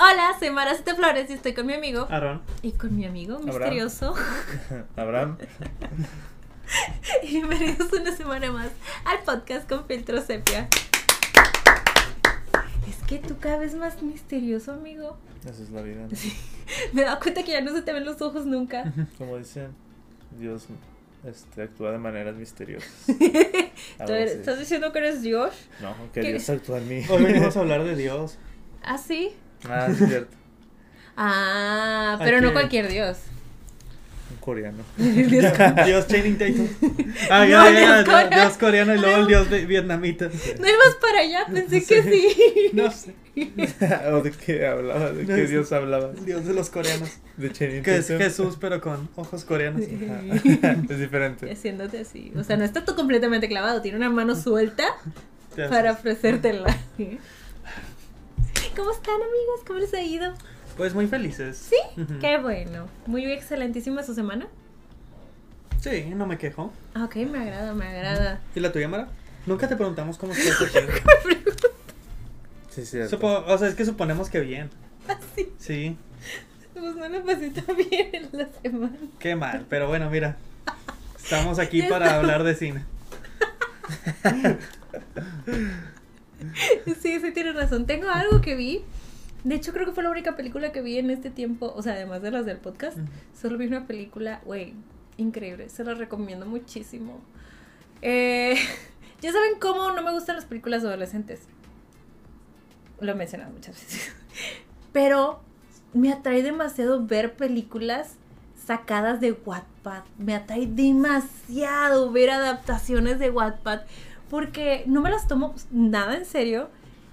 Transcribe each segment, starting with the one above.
Hola, soy Maracita Flores y estoy con mi amigo. Aaron. Y con mi amigo misterioso. Abraham. y bienvenidos una semana más al podcast con filtro sepia. Es que tú cada vez más misterioso, amigo. Esa es la vida. ¿no? Me he dado cuenta que ya no se te ven los ojos nunca. Como dicen, Dios este, actúa de maneras misteriosas. ¿Tú Algo eres- así. ¿Estás diciendo que eres Dios? No, que ¿Qué? Dios actúa en mí. Hoy venimos a hablar de Dios. ¿Ah, sí? Ah, es cierto. Ah, pero Aquí- no cualquier Dios. Un coreano. Dios Dios Channing Tatum. Ah, No, ya, ya, Dios ya, coreano. Dios coreano y luego el Dios de- vietnamita. No ibas para allá, pensé que sí. No sé. ¿O de qué hablaba? ¿De No qué sé. Dios hablaba? El Dios de los coreanos. De Channing Que es. Jesús, pero con ojos coreanos. Es diferente. Haciéndote así. O sea, no está tú completamente clavado, tiene una mano suelta para ofrecértela. ¿Cómo están, amigos? ¿Cómo les ha ido? Pues muy felices. ¿Sí? Qué bueno. Muy excelentísima su semana. Sí, no me quejo. Ah, Ok, me agrada, me agrada. ¿Y la tuya, Mara? Nunca te preguntamos cómo estás. aquí. Sí, es cierto. Supo- o sea, es que suponemos que bien. Así. Sí, Pues no la pasé tan bien en la semana. qué mal. Pero bueno, mira. Estamos aquí para hablar de cine. Sí, sí, tienes razón. Tengo algo que vi. De hecho, creo que fue la única película que vi en este tiempo. O sea, además de las del podcast. Solo vi una película, güey, increíble. Se la recomiendo muchísimo. Eh, ya saben cómo no me gustan las películas adolescentes. Lo he mencionado muchas veces. Pero me atrae demasiado ver películas sacadas de Wattpad. Me atrae demasiado ver adaptaciones de Wattpad. Porque no me las tomo nada en serio.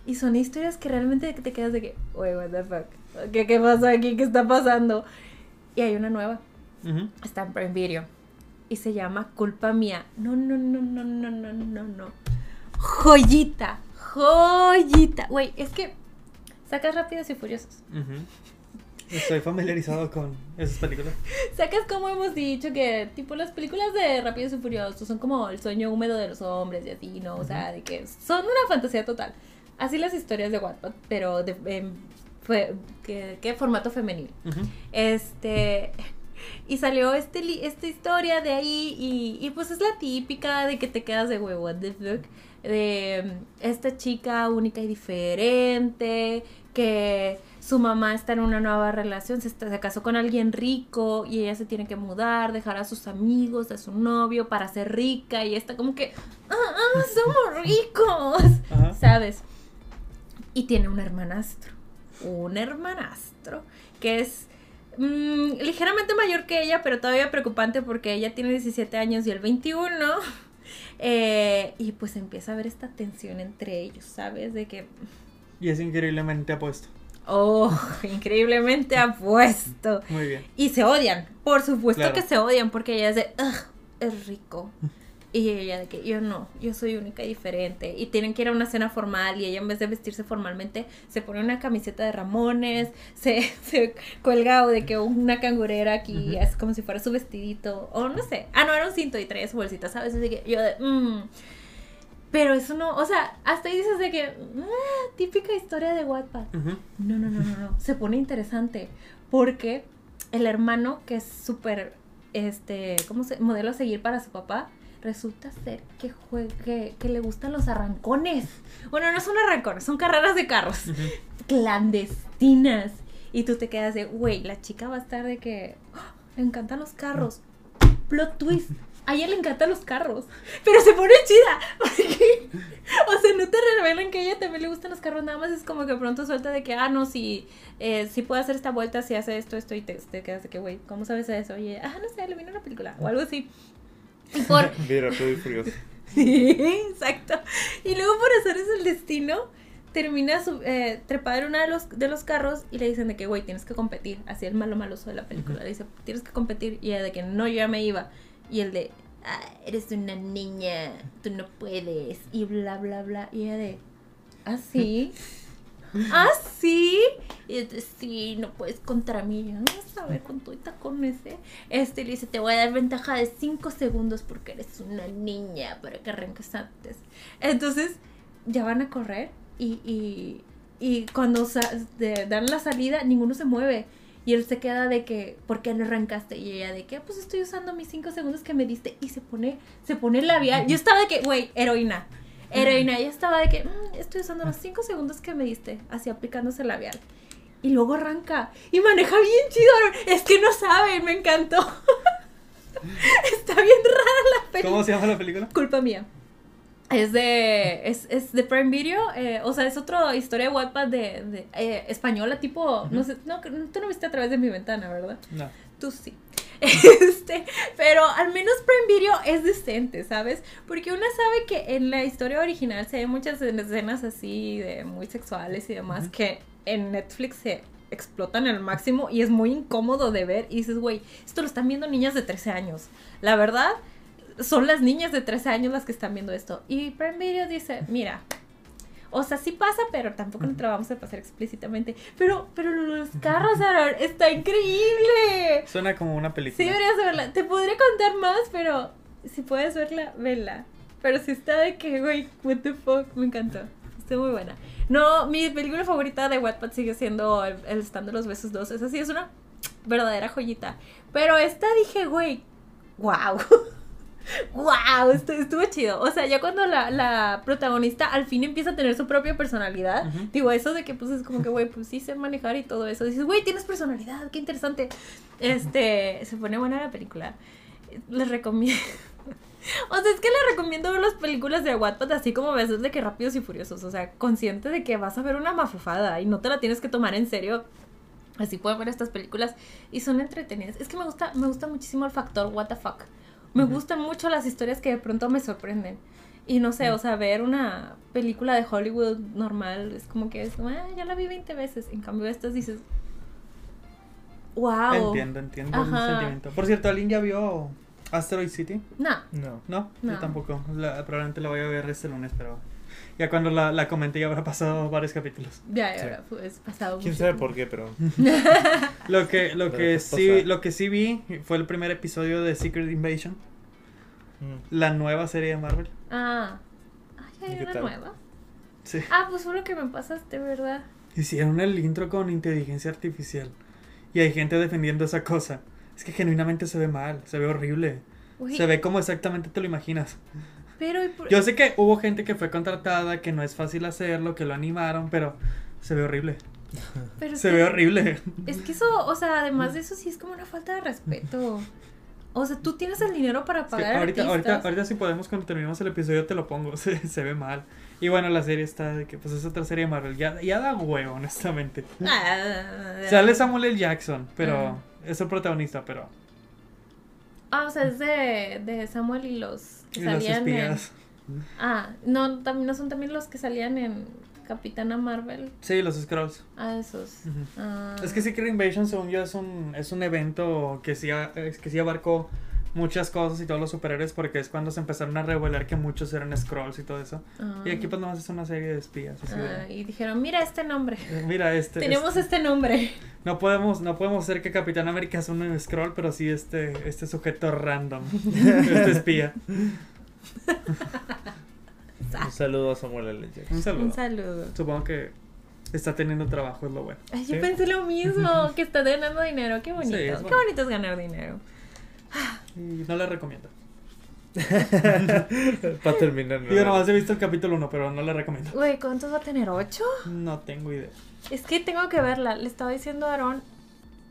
Y son historias que realmente te quedas de que, wey, what the fuck. ¿Qué, ¿Qué pasó aquí? ¿Qué está pasando? Y hay una nueva. Está en Prime Video. Y se llama Culpa Mía. No, no, no, no, no, no, no, no. Joyita. Joyita. Güey, es que sacas rápidos y furiosos. Estoy familiarizado con esas películas. Sacas como hemos dicho que tipo las películas de Rápidos y Furiosos son como el sueño húmedo de los hombres y así, ¿no? O sea, de que son una fantasía total. Así las historias de Wattpad, pero de, em, fue, ¿qué, qué formato femenil. Este. Y salió este, li- esta historia de ahí. Y, y pues es la típica de que te quedas de huevo, what the fuck. De mm, esta chica única y diferente. Que su mamá está en una nueva relación. Se, está- se casó con alguien rico. Y ella se tiene que mudar, dejar a sus amigos, a su novio para ser rica. Y está como que. ¡Ah, ah, somos ricos! Ajá. ¿Sabes? Y tiene un hermanastro. Un hermanastro que es mm, ligeramente mayor que ella, pero todavía preocupante porque ella tiene 17 años y él 21. Eh, y pues empieza a haber esta tensión entre ellos, ¿sabes? De que, Y es increíblemente apuesto. oh, increíblemente apuesto. Muy bien. Y se odian, por supuesto Claro. que se odian porque ella es de, "Ugh, es rico. Y ella de que yo no, yo soy única y diferente. Y tienen que ir a una cena formal y ella en vez de vestirse formalmente se pone una camiseta de Ramones, se, se cuelga o de que una cangurera aquí, es como si fuera su vestidito, o no sé. Ah, no, era un cinto y traía su bolsita, ¿sabes? Así que yo de, "Mm". Pero eso no, o sea, hasta ahí dices de que, "Ah, típica historia de Wattpad. No, no, no, no, no. Se pone interesante. Porque el hermano, que es súper, este, ¿cómo se? Modelo a seguir para su papá, resulta ser que, jue- que, que le gustan los arrancones. Bueno, no son arrancones, son carreras de carros. Clandestinas. Y tú te quedas de, güey, la chica va a estar de que "Ah, le encantan los carros. Plot twist. A ella le encantan los carros. Pero se pone chida. Porque, o sea, no te revelan que a ella también le gustan los carros. Nada más es como que pronto suelta de que, ah, no, si, eh, si puede hacer esta vuelta, si hace esto, esto. Y te, te quedas de que, güey, ¿cómo sabes eso? Oye, ah, no sé, le vino una película. O algo así. Y por, Vi Rápido y Furioso. Sí, exacto. Y luego por hacer es el destino, termina su, eh, en uno de los, de los carros y le dicen de que, güey, tienes que competir. Así el malo maloso de la película. Le dice, tienes que competir. Y ella de que no, yo ya me iba. Y el de, "Ah, eres una niña, tú no puedes. Y bla, bla, bla. Y ella de, ¿ah, sí? ah, sí. Y entonces, sí, no puedes contra mí. Vamos a ver con tu tacones, ¿eh? Este le dice, te voy a dar ventaja de 5 segundos porque eres una niña para que arranques antes. Entonces, ya van a correr y, y, y cuando dan la salida, ninguno se mueve. Y él se queda de que, ¿por qué no arrancaste? Y ella de que, "Ah, pues estoy usando mis 5 segundos que me diste. Y se pone, se pone labial. Yo estaba de que, güey, heroína. Heroína. Ella estaba de que, "Mm, estoy usando los 5 segundos que me diste. Así aplicándose el labial. Y luego arranca. Y maneja bien chido. Es que no saben, me encantó. Está bien rara la película. ¿Cómo se llama la película? Culpa mía. Es de. Es, es de Prime Video. eh, o sea, es otra historia de Wattpad de, de, eh, española, tipo. No sé. No, tú no viste a través de mi ventana, ¿verdad? No. Tú sí. Este, pero al menos Prime Video es decente, ¿sabes? Porque una sabe que en la historia original se ven muchas escenas así de muy sexuales y demás que en Netflix se explotan al máximo y es muy incómodo de ver y dices, güey, esto lo están viendo niñas de 13 años. La verdad, son las niñas de 13 años las que están viendo esto. Y Prime Video dice, mira, o sea, sí pasa, pero tampoco lo vamos a pasar explícitamente. Pero, pero los carros, Aaron, está increíble. Suena como una película. Sí, deberías verla. Te podría contar más, pero si puedes verla, vela. Pero si está de que, güey, what the fuck, me encantó. Está muy buena. No, mi película favorita de Wattpad sigue siendo El, el Stand de los Besos 2. Esa sí es una verdadera joyita. Pero esta dije, güey, wow. wow, estuvo chido. O sea, ya cuando la, la protagonista al fin empieza a tener su propia personalidad, Ujú. digo, eso de que pues es como que, güey, pues sí sé manejar y todo eso. Dices, güey, tienes personalidad, qué interesante. Este, se pone buena la película. Les recomiendo. O sea, es que les recomiendo ver las películas de Wattpad así como ves de que rápidos y furiosos. O sea, consciente de que vas a ver una mafufada y no te la tienes que tomar en serio. Así pueden ver estas películas y son entretenidas. Es que me gusta, me gusta muchísimo el factor what the fuck. Me gustan mucho las historias que de pronto me sorprenden. Y no sé, o sea, ver una película de Hollywood normal es como que es, ah, ya la vi 20 veces. En cambio, estas dices, wow. Entiendo, entiendo el sentimiento. Por cierto, ¿alguien ya vio Asteroid City? No, No. ¿No? No. Yo tampoco. La- probablemente la voy a ver este lunes, pero ya cuando la, la comenté ya habrá pasado varios capítulos. ya, ya, Sí. pues pasado ¿Quién mucho sabe tiempo. por qué? Pero Lo que, lo Pero que sí, pasa. lo que sí vi fue el primer episodio de Secret Invasion, mm, la nueva serie de Marvel. Ah, ah ya ¿Y hay una tal? nueva. Sí. Ah, pues fue lo que me pasaste, ¿verdad? Hicieron el intro con inteligencia artificial. Y hay gente defendiendo esa cosa. Es que genuinamente se ve mal, se ve horrible. Uy, Se ve como exactamente te lo imaginas. Pero ¿y por- Yo sé que hubo gente que fue contratada, que no es fácil hacerlo, que lo animaron, pero se ve horrible. pero Se ve horrible. Es que eso, o sea, además de eso sí es como una falta de respeto. O sea, tú tienes el dinero para pagar ahorita, ahorita, artistas. ahorita si podemos cuando terminemos el episodio te lo pongo, se, se ve mal. Y bueno, la serie está de que pues es otra serie de Marvel, ya, ya da huevo, honestamente. Ah, Sale Samuel L. Jackson, pero Ah. es el protagonista, pero Ah, o sea, es de, de Samuel y los que y los salían en... Ah, no, también no son también los que salían en Capitana Marvel. Sí, los Scrolls. Ah, esos. Ah. Es que Secret Invasion, según yo, es un, es un evento que sí, es que sí abarcó muchas cosas y todos los superhéroes porque es cuando se empezaron a revelar que muchos eran Scrolls y todo eso. Ah. Y aquí pues nomás es una serie de espías. así de- Ah, y dijeron, mira este nombre. eh, Mira, este, Tenemos este- este nombre. no podemos, no podemos hacer que Capitán América sea un Scroll, pero sí este, este sujeto random, este espía. un saludo a Samuel L. Jackson. Un saludo. Un saludo. Supongo que está teniendo trabajo, es lo bueno. Ay, yo pensé lo mismo, que está ganando dinero. Qué bonito. Sí, es Qué bonito es ganar dinero. Y no le recomiendo. Para terminar. ¿no? Yo nomás he visto el capítulo 1, pero no le recomiendo. Güey, ¿cuántos va a tener? ¿Ocho? No tengo idea. Es que tengo que verla. Le estaba diciendo a Aaron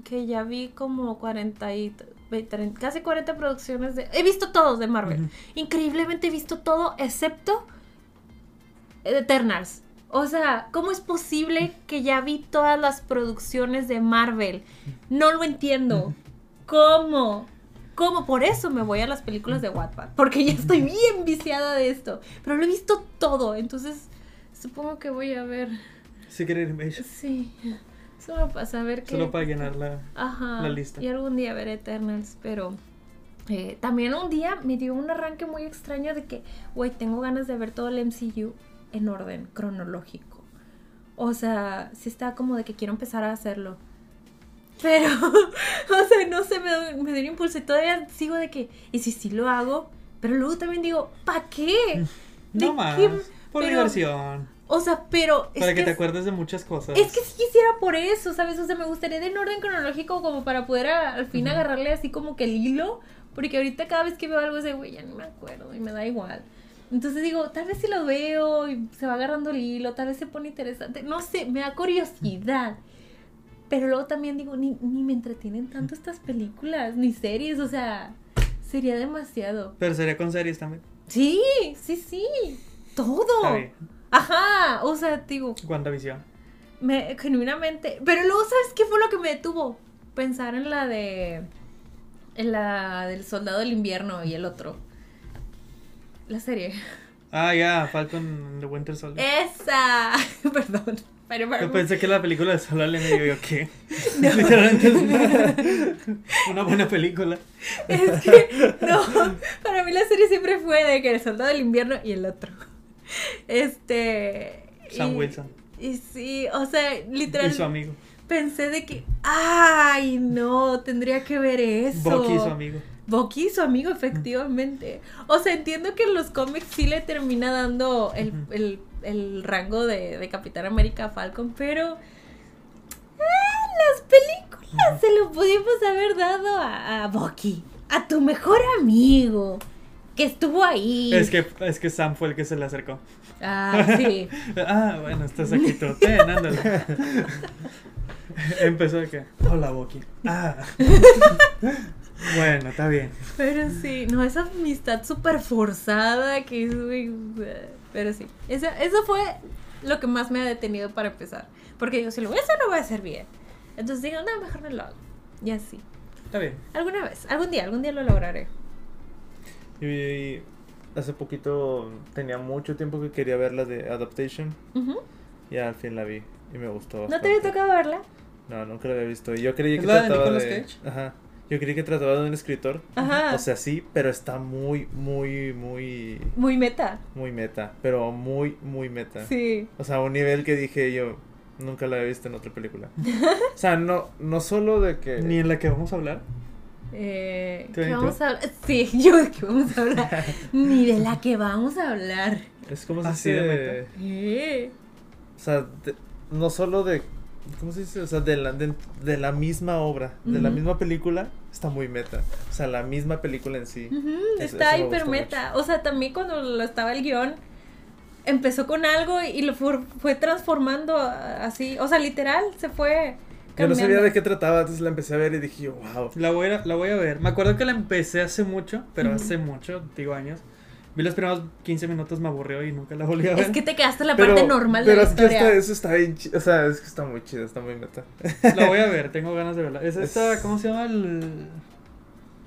que ya vi como 40 y... ve- 30 casi 40 producciones de... He visto todos de Marvel. Increíblemente he visto todo excepto Eternals. O sea, ¿cómo es posible que ya vi todas las producciones de Marvel? No lo entiendo. ¿Cómo? ¿Cómo? Por eso me voy a las películas de Wattpad. Porque ya estoy bien viciada de esto. Pero lo he visto todo. Entonces, supongo que voy a ver. Secret Invasion. Sí. Solo para saber que. Solo para llenar la... Ajá. la lista. Y algún día ver Eternals, pero eh, también un día me dio un arranque muy extraño de que, güey, tengo ganas de ver todo el MCU en orden cronológico. O sea, sí estaba como de que quiero empezar a hacerlo. Pero, o sea, no sé, me, me dio un impulso y todavía sigo de que, ¿y si sí lo hago? Pero luego también digo, ¿para qué? ¿De No más. qué? Por Pero- diversión. O sea, pero... es Para que, te es- acuerdes de muchas cosas. Es que si quisiera por eso, ¿sabes? O sea, me gustaría de en orden cronológico como para poder a- al fin agarrarle así como que el hilo. Porque ahorita cada vez que veo algo de güey, ya ni me acuerdo y me da igual. Entonces digo, tal vez si lo veo y se va agarrando el hilo, tal vez se pone interesante. No sé, me da curiosidad. Pero luego también digo, ni, ni me entretienen tanto estas películas, ni series, o sea, sería demasiado. Pero sería con series también. Sí, sí, sí, todo. Está bien. Ajá, o sea, digo, WandaVision. me, genuinamente. Pero luego, ¿sabes qué fue lo que me detuvo? Pensar en la de. En la del soldado del invierno y el otro. La serie. Ah, ya, Falcon and the Winter Soldier. ¡Esa! Perdón. Pero Yo pensé que la película de Solar le medio yo qué. Literalmente es una, una buena película. Es que, no, para mí la serie siempre fue de que el soldado del invierno y el otro. Este. Sam y- Wilson. Y sí, o sea, literal. Y su amigo. Pensé de que, ay, no, tendría que ver eso. Bucky y su amigo. Bucky y su amigo, efectivamente. O sea, entiendo que en los cómics sí le termina dando el- el rango de, de Capitán América Falcon, pero. ah, las películas se lo pudimos haber dado a, a Bucky, a tu mejor amigo, que estuvo ahí. Es que, es que Sam fue el que se le acercó. Ah, sí. Ah, bueno, estás aquí. Ten, ándale. Empezó de que, hola, Bucky. Ah. Bueno, está bien. Pero sí, no, esa amistad súper forzada que es. Pero sí, eso, eso fue lo que más me ha detenido para empezar. Porque digo, si lo voy a hacer, lo voy a hacer bien. Entonces digo, no, mejor no lo hago. Y así. Está bien. Alguna vez, algún día, algún día lo lograré. Y hace poquito tenía mucho tiempo que quería ver la de Adaptation. Ujú. Y al fin la vi. Y me gustó ¿No bastante. te había tocado verla? No, nunca la había visto. Y yo creí ¿Es que la de trataba Nicolas de. Cage? Ajá. Yo creí que trataba de un escritor. Ajá. O sea, sí, pero está muy, muy, muy. Muy meta. Muy meta. Pero muy, muy meta. Sí. O sea, un nivel que dije yo. Nunca la había visto en otra película. o sea, no, no solo de que. Ni en la que vamos a hablar. Eh, ¿Qué vamos a hablar? Sí, yo de qué vamos a hablar. Ni de la que vamos a hablar. Es como se Así de dice. Eh. O sea, de- no solo de. ¿Cómo se dice? O sea, de la, de, de la misma obra, de la misma película, está muy meta. O sea, la misma película en sí. Eso- está eso hiper meta. O sea, también cuando lo estaba el guion, empezó con algo y lo fue, fue transformando así. O sea, literal, se fue. Yo no sabía cambiando. de qué trataba, entonces la empecé a ver y dije yo, wow. La voy, a, la voy a ver. Me acuerdo que la empecé hace mucho, pero hace mucho, digo años. Vi los primeros 15 minutos, me aburrió y nunca la volví a ver. Es que te quedaste en la parte normal de pero la es que historia. está- eso está bien chido. O sea, es que está muy chido, está muy meta. La voy a ver, tengo ganas de verla. Es Es- esta, ¿cómo se llama? El...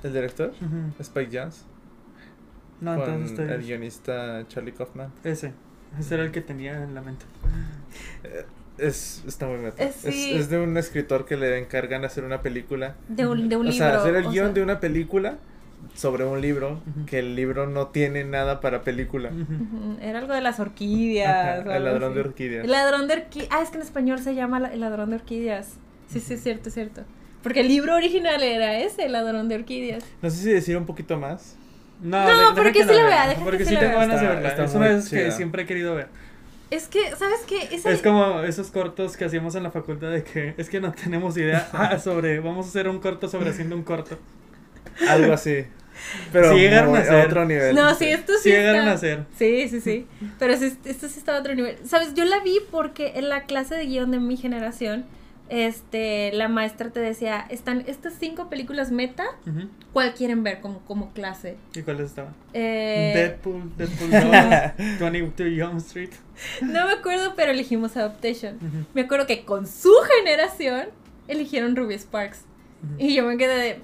¿El director? Spike Jones. No, con entonces estoy... el guionista Charlie Kaufman. Ese. Ese era el que tenía en la mente. Eh, Es, está muy meta. Eh, Es, de un escritor que le encargan hacer una película. De un, de un o libro. sea, hacer el guion sea. de una película sobre un libro que el libro no tiene nada para película. Ujú. Ujú, Era algo de las orquídeas. Ajá, el ladrón de orquídeas. El ladrón de orquídeas. Ah, es que en español se llama la- el ladrón de orquídeas. Sí, sí, es cierto, es cierto. Porque el libro original era ese, el ladrón de orquídeas. No sé si decir un poquito más. No, No, de- porque que sí la vea, deja Porque que sí tengo vea. ganas de verla. está es una de esas que siempre he querido ver. Es que, ¿sabes qué? Esa- Es como esos cortos que hacíamos en la facultad de que es que no tenemos idea ah, sobre, vamos a hacer un corto sobre haciendo un corto. Algo así. Pero Sí llegaron muy- a otro nivel. No, sí, esto sí. Sí llegaron está- a hacer. Sí, sí, sí. Pero sí, esto sí estaba a otro nivel. ¿Sabes? Yo la vi porque en la clase de guion de mi generación, este, la maestra te decía, están estas cinco películas meta, Ujú. ¿cuál quieren ver como, como clase? ¿Y cuáles estaban? Eh, Deadpool, Deadpool 2, 22 Young Street. no me acuerdo, pero elegimos Adaptation. Me acuerdo que con su generación eligieron Ruby Sparks. Y yo me quedé de,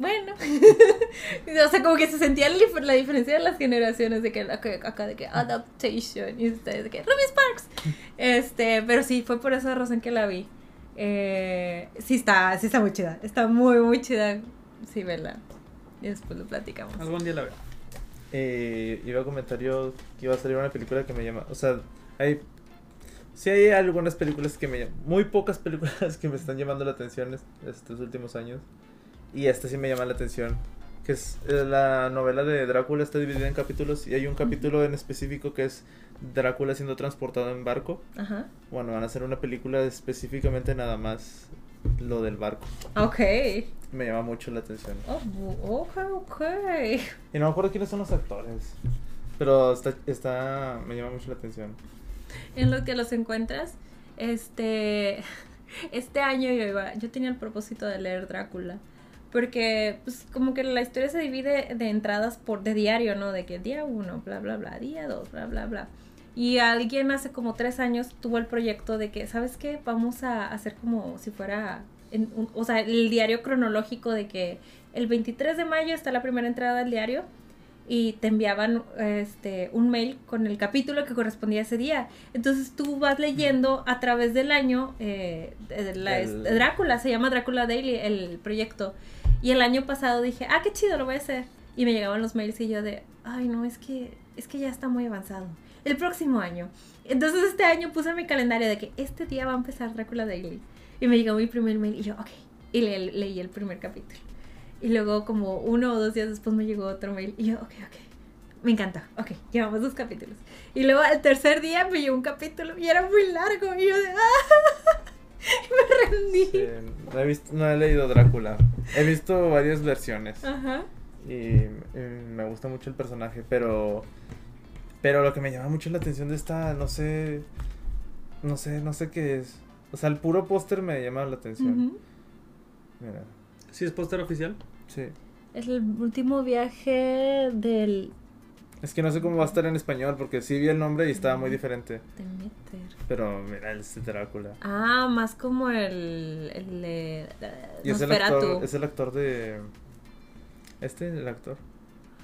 bueno. o sea, como que se sentía la, dif- la diferencia de las generaciones de que acá, acá de que adaptation y ustedes de que Ruby Sparks. Este, pero sí, fue por esa razón que la vi. Eh, sí está, sí está muy chida. Está muy, muy chida. Sí, vela. Y después lo platicamos. Algún día la veo. Eh, iba a comentar yo que iba a salir una película que me llama. O sea, hay Sí hay algunas películas que me... Muy pocas películas que me están llamando la atención es- estos últimos años. Y esta sí me llama la atención. Que es eh, la novela de Drácula está dividida en capítulos y hay un capítulo en específico que es Drácula siendo transportado en barco. Ajá. Bueno, van a hacer una película específicamente nada más lo del barco. Ok. Me llama mucho la atención. Oh, ok, ok. Y no me acuerdo quiénes son los actores. Pero está, está me llama mucho la atención. En lo que los encuentras, este, este año yo iba, yo tenía el propósito de leer Drácula. Porque, pues, como que la historia se divide de entradas por, de diario, ¿no? De que día uno, bla, bla, bla, día dos, bla, bla, bla. Y alguien hace como tres años tuvo el proyecto de que, ¿sabes qué? Vamos a hacer como si fuera, en un- o sea, el diario cronológico de que el 23 de mayo está la primera entrada del diario y te enviaban este un mail con el capítulo que correspondía a ese día. Entonces tú vas leyendo a través del año eh, de la- El- Drácula, se llama Drácula Daily el proyecto. Y el año pasado dije, ah, qué chido, lo voy a hacer. Y me llegaban los mails y yo de, ay, no, es que, es que ya está muy avanzado. El próximo año. Entonces este año puse en mi calendario de que este día va a empezar Drácula Daily. Y me llegó mi primer mail y yo, ok. Y le- leí el primer capítulo. Y luego como uno o dos días después me llegó otro mail y yo, ok, ok. Me encantó. Ok, llevamos dos capítulos. Y luego al tercer día me llegó un capítulo y era muy largo. Y yo de, ¡ah! me rendí. Sí, no, he visto, no he leído Drácula. He visto varias versiones. Ajá. Y, y me gusta mucho el personaje, pero... Pero lo que me llama mucho la atención de esta, no sé... No sé, no sé qué es. O sea, el puro póster me llama la atención. Mira, ¿Sí es póster oficial? sí. Es el último viaje del Es que no sé cómo va a estar en español, porque sí vi el nombre y estaba muy diferente. Demeter. Pero mira, es de Drácula. Ah, más como el, el de Y es el, actor, es el actor de... Este, el actor.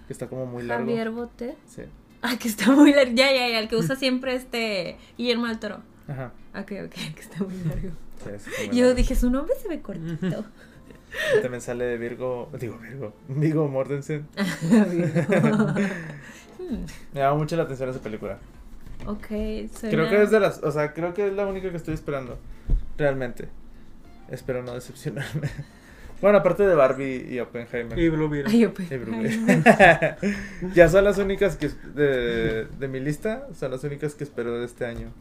Que está como muy largo. Javier Botet. Sí. Ah, que está muy largo. Ya, ya, ya, el que usa siempre este Guillermo del Toro. Ajá. Ok, ok, que está muy largo. Sí, sí, está muy Yo dije, su nombre se ve cortito. También sale Virgo, digo Virgo, Vigo Mortensen. Hmm, Me llama mucho la atención esa película. ok, suena... Creo que es de las, o sea, creo que es la única que estoy esperando. Realmente. Espero no decepcionarme. Bueno, aparte de Barbie y Oppenheimer. Y Blue Beetle. Y Beetle. ya son las únicas que de, de mi lista, son las únicas que espero de este año.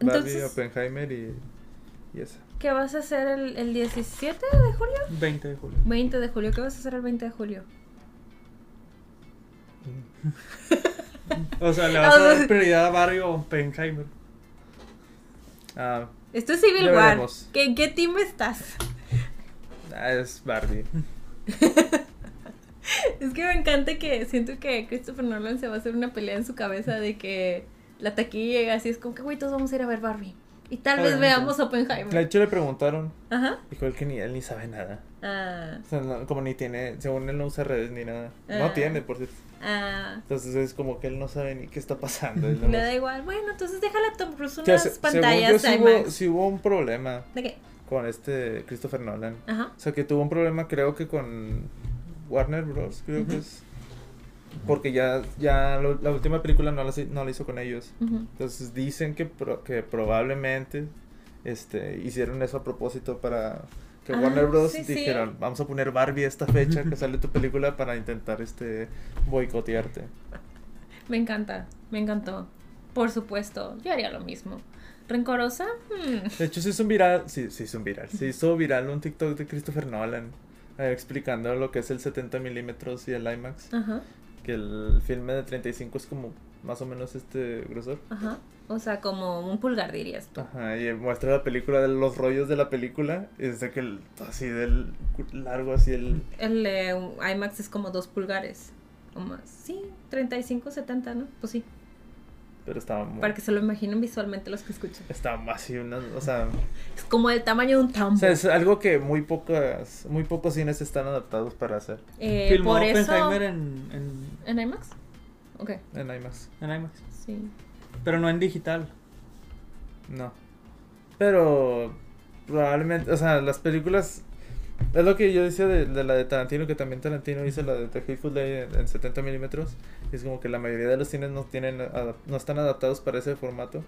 Barbie, Entonces- Oppenheimer y, y esa. ¿Qué vas a hacer el, el 17 de julio? 20 de julio. 20 de julio. ¿Qué vas a hacer el 20 de julio? O sea, le vas O a dar prioridad a Barrio Oppenheimer. Ah, Esto es Civil War. ¿Qué- ¿En qué team estás? ah, es Barbie. Es que me encanta que siento que Christopher Nolan se va a hacer una pelea en su cabeza de que la taquilla llega así, es como que, güey, todos vamos a ir a ver Barbie. Y tal vez veamos De Oppenheimer. hecho le preguntaron, Ajá. dijo él que ni él ni sabe nada. Ah, O sea, no- como ni tiene, según él no usa redes ni nada. No Ah. tiene, por cierto. Ah. Entonces es como que él no sabe ni qué está pasando. Le da igual. Bueno, entonces déjale a Tom Cruise O sea, unas se- pantallas sí hubo, sí hubo un problema ¿De qué? con este Christopher Nolan. Ajá. O sea, que tuvo un problema creo que con Warner Bros. Creo que es. Porque ya, ya lo- la última película no la, hizo- no la hizo con ellos. Entonces dicen que, pro- que probablemente este, hicieron eso a propósito para que Ah, Warner Bros. sí, sí. dijeron, vamos a poner Barbie esta fecha que sale tu película para intentar este boicotearte. Me encanta, me encantó. Por supuesto, yo haría lo mismo. ¿Rencorosa? Hmm. De hecho, se hizo un viral, sí, se hizo un viral, se hizo viral un TikTok de Christopher Nolan eh, explicando lo que es el 70 milímetros y el IMAX. Ajá, Que el filme de 35 es como más o menos este grosor. ajá. O sea, como un pulgar dirías tú. Ajá, y muestra la película de los rollos de la película. Y dice que el, así del largo, así el. El eh, IMAX es como dos pulgares. O más. Sí, 35, 70, ¿no? Pues sí. Pero estaba muy. Para que se lo imaginen visualmente los que escuchan. Estaba así, una, o sea. Es como el tamaño de un O tambo. sea, es algo que muy pocas, muy pocos cines están adaptados para hacer Eh, Filmó por eso. Oppenheimer en, en, ¿En IMAX? Ok, en IMAX. en IMAX. sí. Pero no en digital. No. Pero probablemente, o sea, las películas es lo que yo decía de, de la de Tarantino, que también Tarantino hizo la de The Hateful Day en, en 70 milímetros. Es como que la mayoría de los cines no tienen adap- no están adaptados para ese formato.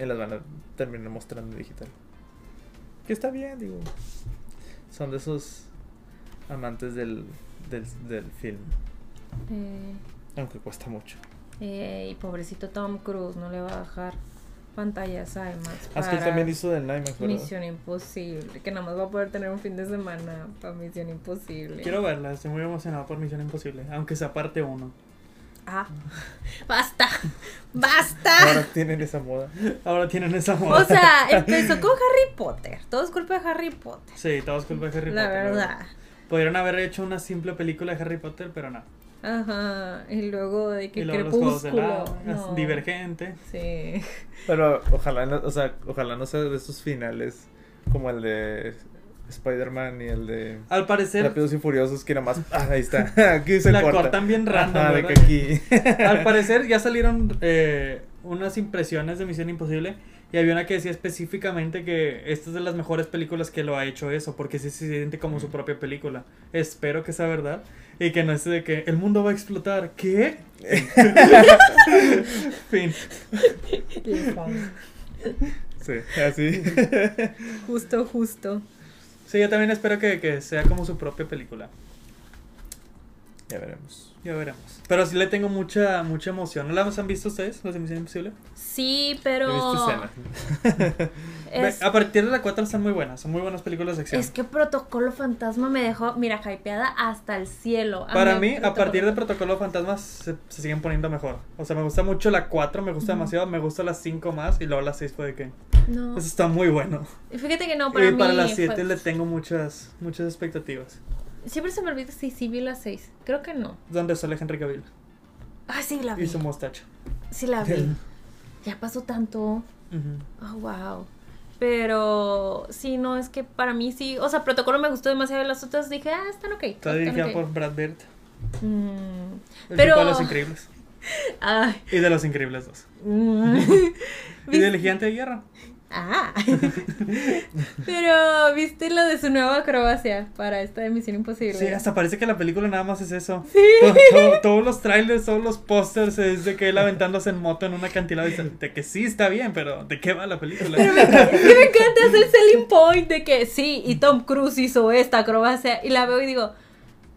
Y las van a terminar mostrando en digital. Que está bien, digo. Son de esos amantes del, del, del film. Eh, Aunque cuesta mucho. eh, y pobrecito Tom Cruise, no le va a dejar pantallas IMAX. Ah, es que él también hizo del IMAX, ¿verdad? Misión Imposible, que nada más va a poder tener un fin de semana para Misión Imposible. Quiero verla, estoy muy emocionado por Misión Imposible, aunque sea parte 1. Ah, basta, basta. Ahora tienen esa moda. Ahora tienen esa moda. O sea, empezó con Harry Potter. Todo es culpa de Harry Potter. Sí, todo es culpa de Harry la Potter. verdad. Podrían haber hecho una simple película de Harry Potter, pero no. Ajá. Y luego de que y luego los juegos de crepúsculo. la no. Divergente. Sí. Pero ojalá, no- o sea, ojalá no sea de esos finales como el de Spider-Man y el de Al parecer, Rápidos y Furiosos que nomás, ah, ahí está, aquí se la corta. cortan bien random. Ajá, de ¿verdad? que aquí. Al parecer ya salieron eh, unas impresiones de Misión Imposible y había una que decía específicamente que esta es de las mejores películas que lo ha hecho eso, porque sí se siente como su propia película. Espero que sea verdad y que no es de que el mundo va a explotar. ¿Qué? fin. Sí, así. Justo, justo. Sí, yo también espero que, que sea como su propia película. Ya veremos. Ya veremos. Pero sí le tengo mucha mucha emoción. ¿No las han visto ustedes, las de Misión Imposible? Sí, He pero. visto escena. Es, A partir de la 4 están muy buenas. Son muy buenas películas de acción. es que Protocolo Fantasma me dejó, mira, hypeada hasta el cielo. Para Amé mí, a Protocolo- partir de Protocolo Fantasmas se, se siguen poniendo mejor. O sea, me gusta mucho la 4, me gusta Ujú. demasiado, me gusta las 5 más y luego la 6 fue de que. No. Eso está muy bueno. Fíjate que no, para y mí. para las fue- 7 le tengo muchas muchas expectativas. Siempre se me olvida si sí vi las 6. Creo que no. Donde sale Henry Cavill Ah, sí la vi. y su mostacho. Sí la vi. Ya pasó tanto. Ujú. Oh, wow. Pero sí, no, es que para mí sí. O sea, Protocolo me gustó demasiado. Las otras dije, ah, están ok. Está dirigida por Brad Bird, Mm, el Pero- de Los Increíbles. Ay. Y de Los Increíbles 2. Mm. Y del Gigante de Guerra. Ah. Pero, ¿viste lo de su nueva acrobacia para esta de Misión Imposible? Sí, hasta parece que la película nada más es eso. Sí. To- to- todos los trailers, todos los pósters es de que él aventándose en moto en una dice, De que sí está bien, pero ¿de qué va la película? Pero me, encanta- me encanta hacer selling point de que sí, y Tom Cruise hizo esta acrobacia. Y la veo y digo,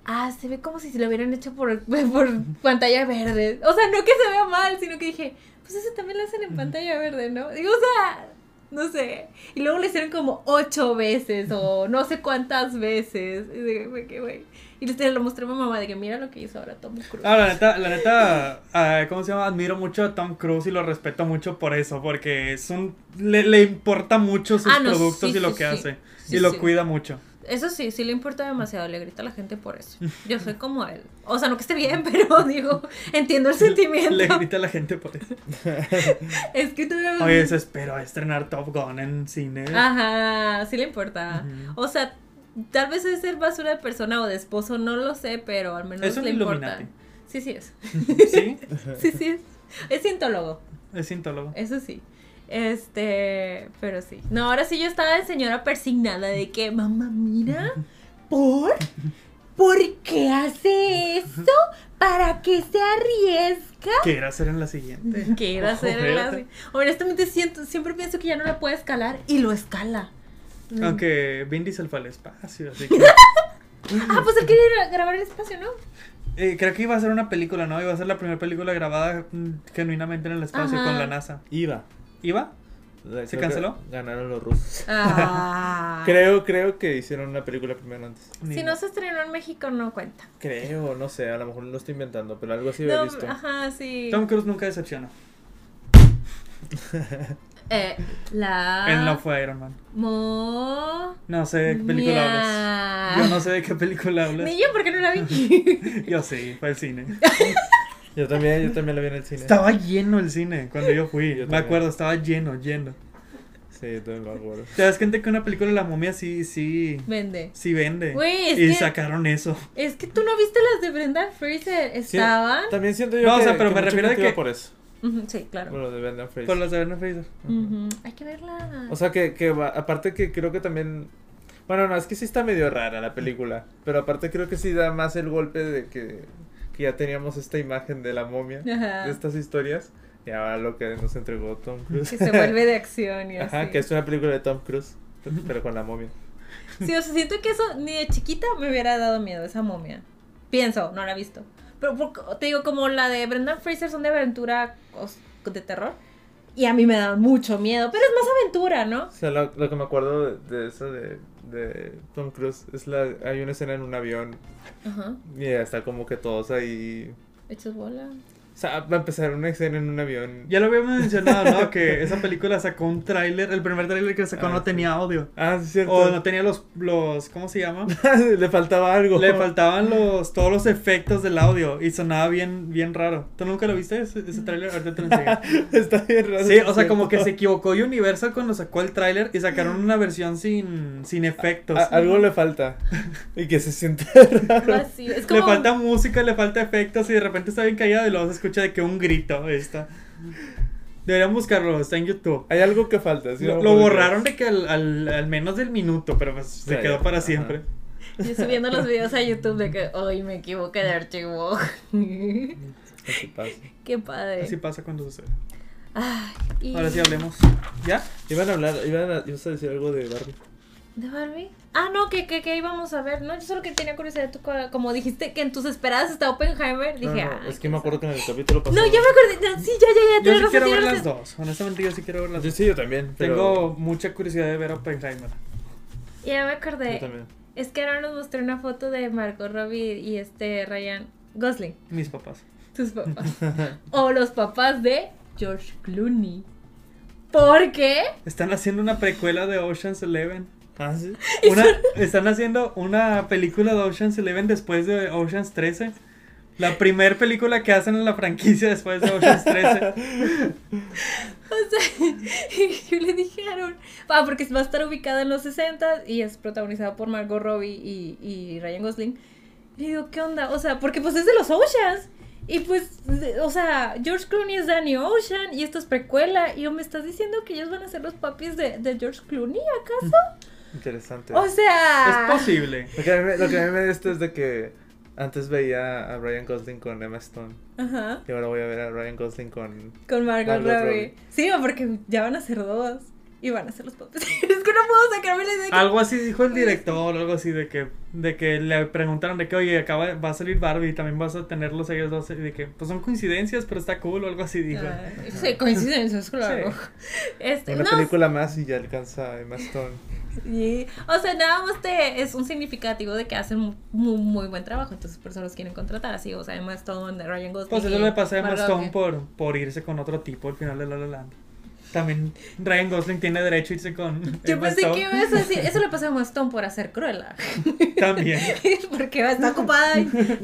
ah, se ve como si se lo hubieran hecho por, por pantalla verde. O sea, no que se vea mal, sino que dije, pues eso también lo hacen en pantalla verde, ¿no? Digo, o sea, no sé. Y luego lo hicieron como ocho veces o no sé cuántas veces. Y dije, güey. Y le lo mostré a mi mamá de que mira lo que hizo ahora Tom Cruise. Ah, la neta, la neta, ah, ¿cómo se llama? Admiro mucho a Tom Cruise y lo respeto mucho por eso, porque es un, le, le importa mucho sus Ah, no, productos sí, y lo sí, que sí. hace. Y lo cuida mucho. Eso sí, sí le importa demasiado, le grita a la gente por eso. Yo soy como él. O sea, no que esté bien, pero digo, entiendo el sentimiento. Le grita a la gente por eso. Es que tú Oye, se espero a estrenar Top Gun en cine. Ajá, sí le importa. O sea, tal vez es ser basura de persona o de esposo, no lo sé, pero al menos Es un le importa. Sí, sí es. ¿Sí? Sí, sí es. Es cientólogo, Es cientólogo. eso sí. Este, pero sí. No, ahora sí yo estaba de señora persignada de que, mamá, mira, ¿por? ¿Por qué hace eso? ¿Para qué se arriesga? ¿Qué era hacer en la siguiente? Quiere hacer el Ojete. así. Honestamente siento, siempre pienso que ya no la puede escalar y lo escala. Aunque Vin Diesel fue al espacio, así que... Ah, pues él quería grabar el espacio, ¿no? Eh, creo que iba a ser una película, ¿no? Iba a ser la primera película grabada mm, genuinamente en el espacio Ajá. con la NASA. Iba. ¿Iba? ¿Se creo canceló? Ganaron los rusos. Ah. Creo, creo que hicieron una película primero antes. Ni Si no se estrenó en México, no cuenta. Creo, no sé, a lo mejor lo estoy inventando, pero algo así había No, visto. ajá, sí. Tom Cruise nunca decepciona. Eh, la. Él no fue Iron Man. Mo. No sé de qué película hablas. Yo no sé de qué película hablas. Ni yo, porque no la vi. Yo sí, fue al cine. Yo también, yo también la vi en el cine. Estaba lleno el cine cuando yo fui. Yo me acuerdo, estaba lleno, lleno. Sí, yo también me acuerdo. ¿Te das cuenta que una película de la momia sí, sí, Vende. sí vende? Güey, es y que- sacaron eso. Es que tú no viste las de Brenda Fraser. Sí, Estaban. También siento yo No, o sea, pero que me refiero a que- por eso. Sí, claro. Bueno, de Brendan Fraser. Por las de Brendan Fraser. Hay que verla. O sea que, que va- aparte que creo que también bueno no es que sí está medio rara la película pero aparte creo que sí da más el golpe de que, que ya teníamos esta imagen de la momia Ajá. de estas historias Y ahora lo que nos entregó Tom Cruise. Que se vuelve de acción y así. Ajá, que es una película de Tom Cruise, pero con la momia. Sí, o sea, siento que eso ni de chiquita me hubiera dado miedo, esa momia. Pienso, no la he visto. Pero te digo, como la de Brendan Fraser son de aventura de terror. Y a mí me da mucho miedo, pero es más aventura, ¿no? O sea, lo, lo que me acuerdo de, de eso de, de Tom Cruise es la... Hay una escena en un avión Ajá. y está como que todos ahí... Hechos bola. O sea, va a empezar una escena en un avión. Ya lo habíamos mencionado, ¿no? Que esa película sacó un tráiler, el primer tráiler que sacó Ah, no sí. tenía audio. Ah, sí, cierto. O no tenía los, los, ¿cómo se llama? Le faltaba algo. Le faltaban los, todos los efectos del audio y sonaba bien, bien raro. ¿Tú nunca lo viste ese, ese tráiler? Ahorita te lo enseño. Está bien raro. Sí, o sea, como que se equivocó Universal cuando sacó el tráiler y sacaron una versión sin, sin efectos. A- algo le falta. Y que se siente raro. Vacío. Es como... Le falta música, le falta efectos y de repente está bien callado y luego se escucha de que un grito está. Deberían buscarlo, está en YouTube. Hay algo que falta. sí, Lo, borraron de que al, al, al menos del minuto, pero pues se Sí, quedó para ajá. siempre. Yo subiendo los videos a YouTube de que hoy me equivoqué de archivo. qué. Así pasa. Qué padre. Así pasa cuando sucede. Ay, y- Ahora sí hablemos. ¿Ya? Iban a hablar, iban a, ibas a decir algo de Barbie. ¿De Barbie? Ah, no, que, que, que íbamos a ver. No, yo solo que tenía curiosidad. Tú, co- como dijiste que en tus esperadas está Oppenheimer, dije, no, ah, es que me acuerdo que en el capítulo pasado. No, ya me acordé. no, sí, ya, ya, ya. Yo sí quiero ver las dos. Honestamente, yo sí quiero ver las dos. sí, yo también. Pero... Tengo mucha curiosidad de ver Oppenheimer. Ya me Yo acordé. también. Es que ahora nos mostré una foto de Margot Robbie y este Ryan Gosling. Mis papás. Tus papás. o los papás de George Clooney. ¿Por qué? Están haciendo una precuela de Ocean's Eleven. Ah, sí. Una, están haciendo una película de Ocean's Eleven después de Ocean's 13. La primer película que hacen en la franquicia después de Ocean's 13. O sea, yo le dije a Aaron, ah, porque va a estar ubicada en los 60 y es protagonizada por Margot Robbie y, y Ryan Gosling. Le digo, ¿qué onda? O sea, porque pues es de los Oceans. Y pues, o sea, George Clooney es Danny Ocean y esto es precuela. Y yo, ¿me estás diciendo que ellos van a ser los papis de, de George Clooney, acaso? Interesante. O sea... Es posible. Lo que, a mí, me- lo que a mí me da esto es de que antes veía a Ryan Gosling con Emma Stone. Ajá. Y ahora voy a ver a Ryan Gosling con. Con Margot, Margot Robbie. Robbie. Sí, porque ya van a ser dos. Y van a ser los papis. es que no puedo sacarme la idea de que Algo así dijo el director, algo así de que, de que le preguntaron de que, oye, acaba, va a salir Barbie y también vas a tenerlos ellos dos. Y de que, pues son coincidencias, pero está cool o algo así dijo. Ay, Sí, coincidencias, claro. Este, Una no, película más y ya alcanza a Emma Stone. sí. O sea, nada más te, es un significativo de que hacen mu- muy, muy buen trabajo. Entonces, por eso los quieren contratar. Así, o sea, Emma Stone, Ryan Gosling. Pues eso le pasó a Emma Stone por, por irse con otro tipo al final de La La Land. También Ryan Gosling tiene derecho a irse con Yo Emma pensé Stone. que ibas a decir, eso le pasó a Emma Stone por hacer Cruella. También. Porque está ocupada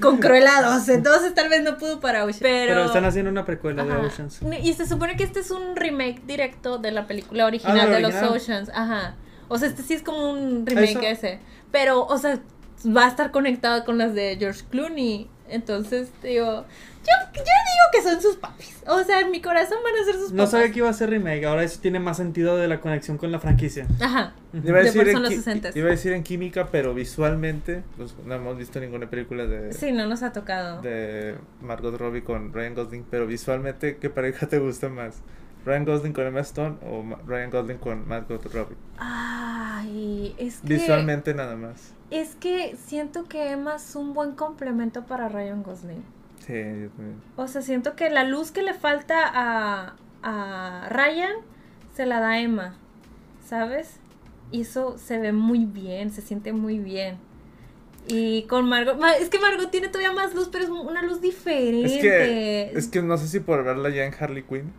con Cruella 2. Entonces, tal vez no pudo para Ocean. Pero, Pero están haciendo una precuela de. Oceans. Y se supone que este es un remake directo de la película original Ah, la de los original. Oceans. Ajá. O sea, este sí es como un remake Eso- ese. Pero, o sea, va a estar conectado con las de George Clooney. Entonces, digo, yo, yo digo que son sus papis. O sea, en mi corazón van a ser sus No papás. sabía que iba a ser remake, ahora eso tiene más sentido de la conexión con la franquicia. Ajá. Iba a, De decir en son los qui- 60s. iba a decir en química, pero visualmente, pues no hemos visto ninguna película de, Sí, no nos ha tocado. de Margot Robbie con Ryan Gosling, pero visualmente, ¿qué pareja te gusta más? ¿Ryan Gosling con Emma Stone o Ryan Gosling con Margot Robbie? Ay, es que. Visualmente nada más. Es que siento que Emma es un buen complemento para Ryan Gosling. Sí, yo también. O sea, siento que la luz que le falta a, a Ryan se la da Emma, ¿sabes? Y eso se ve muy bien, se siente muy bien. Y con Margot, Ma- es que Margot tiene todavía más luz, pero es una luz diferente. Es que, es que no sé si por verla ya en Harley Quinn,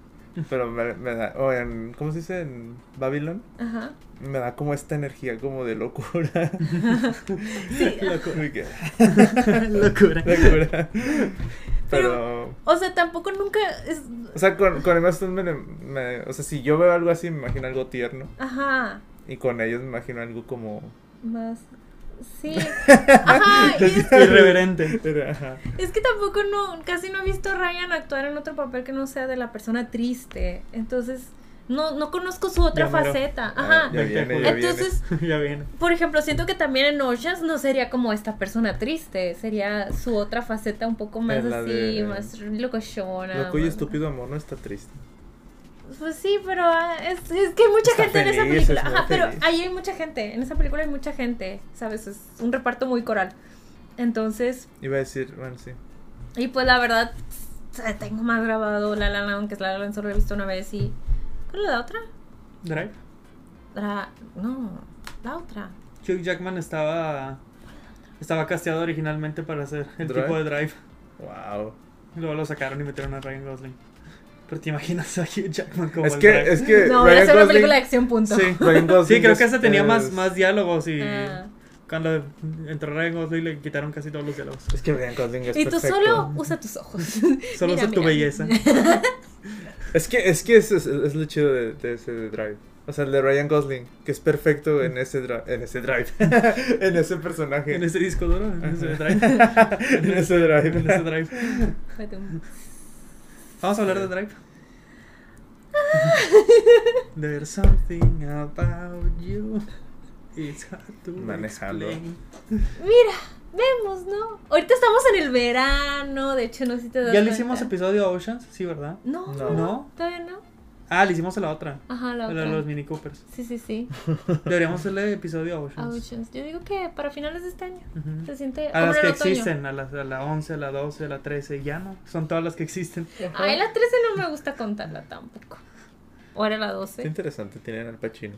pero me, me da, o en, ¿cómo se dice? En Babylon, Ajá. me da como esta energía como de locura. Locura. Locura. locura. Pero, O sea, tampoco nunca es... o sea, con, con Emma Stone me, me- o sea, si yo veo algo así me imagino algo tierno Ajá. y con ellos me imagino algo como Más... Sí. Ajá. Y es, Irreverente. pero, ajá. es que tampoco no, casi no he visto a Ryan actuar en otro papel que no sea de la persona triste. Entonces, No, no conozco su otra Ya faceta. Ah, Ajá. ya viene, ya Entonces, ya viene. por ejemplo, siento que también en Oceans no sería como esta persona triste, sería su otra faceta un poco más así, de- más locochona. Loco y más- estúpido amor no está triste. Pues sí, pero ah, es, es que hay mucha Está gente en esa película. Ajá, pero feliz. ahí hay mucha gente. En esa película hay mucha gente, ¿sabes? Es un reparto muy coral. Entonces, Iba a decir, bueno, sí. y pues la verdad, tengo más grabado La La Land, que es La La Land solo he visto una vez y... ¿Cuál es la otra? Drive. La... No, la otra. Hugh Jackman estaba. Estaba casteado originalmente para hacer el Drive. tipo de Drive. Wow. Y luego lo sacaron y metieron a Ryan Gosling. Pero te imaginas a Hugh Jackman como Es el que, Drive? es que No, voy a Ryan hacer una Gosling- película de acción, punto. Sí. Ryan Gosling Sí, creo que es- ese tenía más, es- más diálogos y Ah. cuando entró Ryan Gosling le quitaron casi todos los diálogos. Es que Ryan Gosling es Y tú perfecto. solo usa tus ojos. Solo Mira, usa tu belleza. Es que, es que es, es, es lo chido de, de ese Drive. O sea, el de Ryan Gosling, que es perfecto en ese, dra- en ese Drive. en ese personaje. En ese disco duro, en ese Drive. en ese Drive. En ese Drive. Vamos a hablar de Drive. There's something about you. It's hard to Manejando. explain. Mira, vemos, ¿no? Ahorita estamos en el verano, de hecho, no sé si te das ¿Ya le cuenta. hicimos episodio a Oceans? Sí, ¿verdad? No, No. no, ¿No? todavía no. Ah, le hicimos a la otra. Ajá, la A la otra. de los Mini Coopers. Sí, sí, sí. Deberíamos hacerle episodio a Oceans. Oceans. Yo digo que para finales de este año. Ujú. Se siente A las que existen, a, las, a la 11, a la 12, a la 13, ya no. Son todas las que existen. Ay, la 13 no me gusta contarla tampoco. O era la Qué 12. interesante, tienen al Pacino.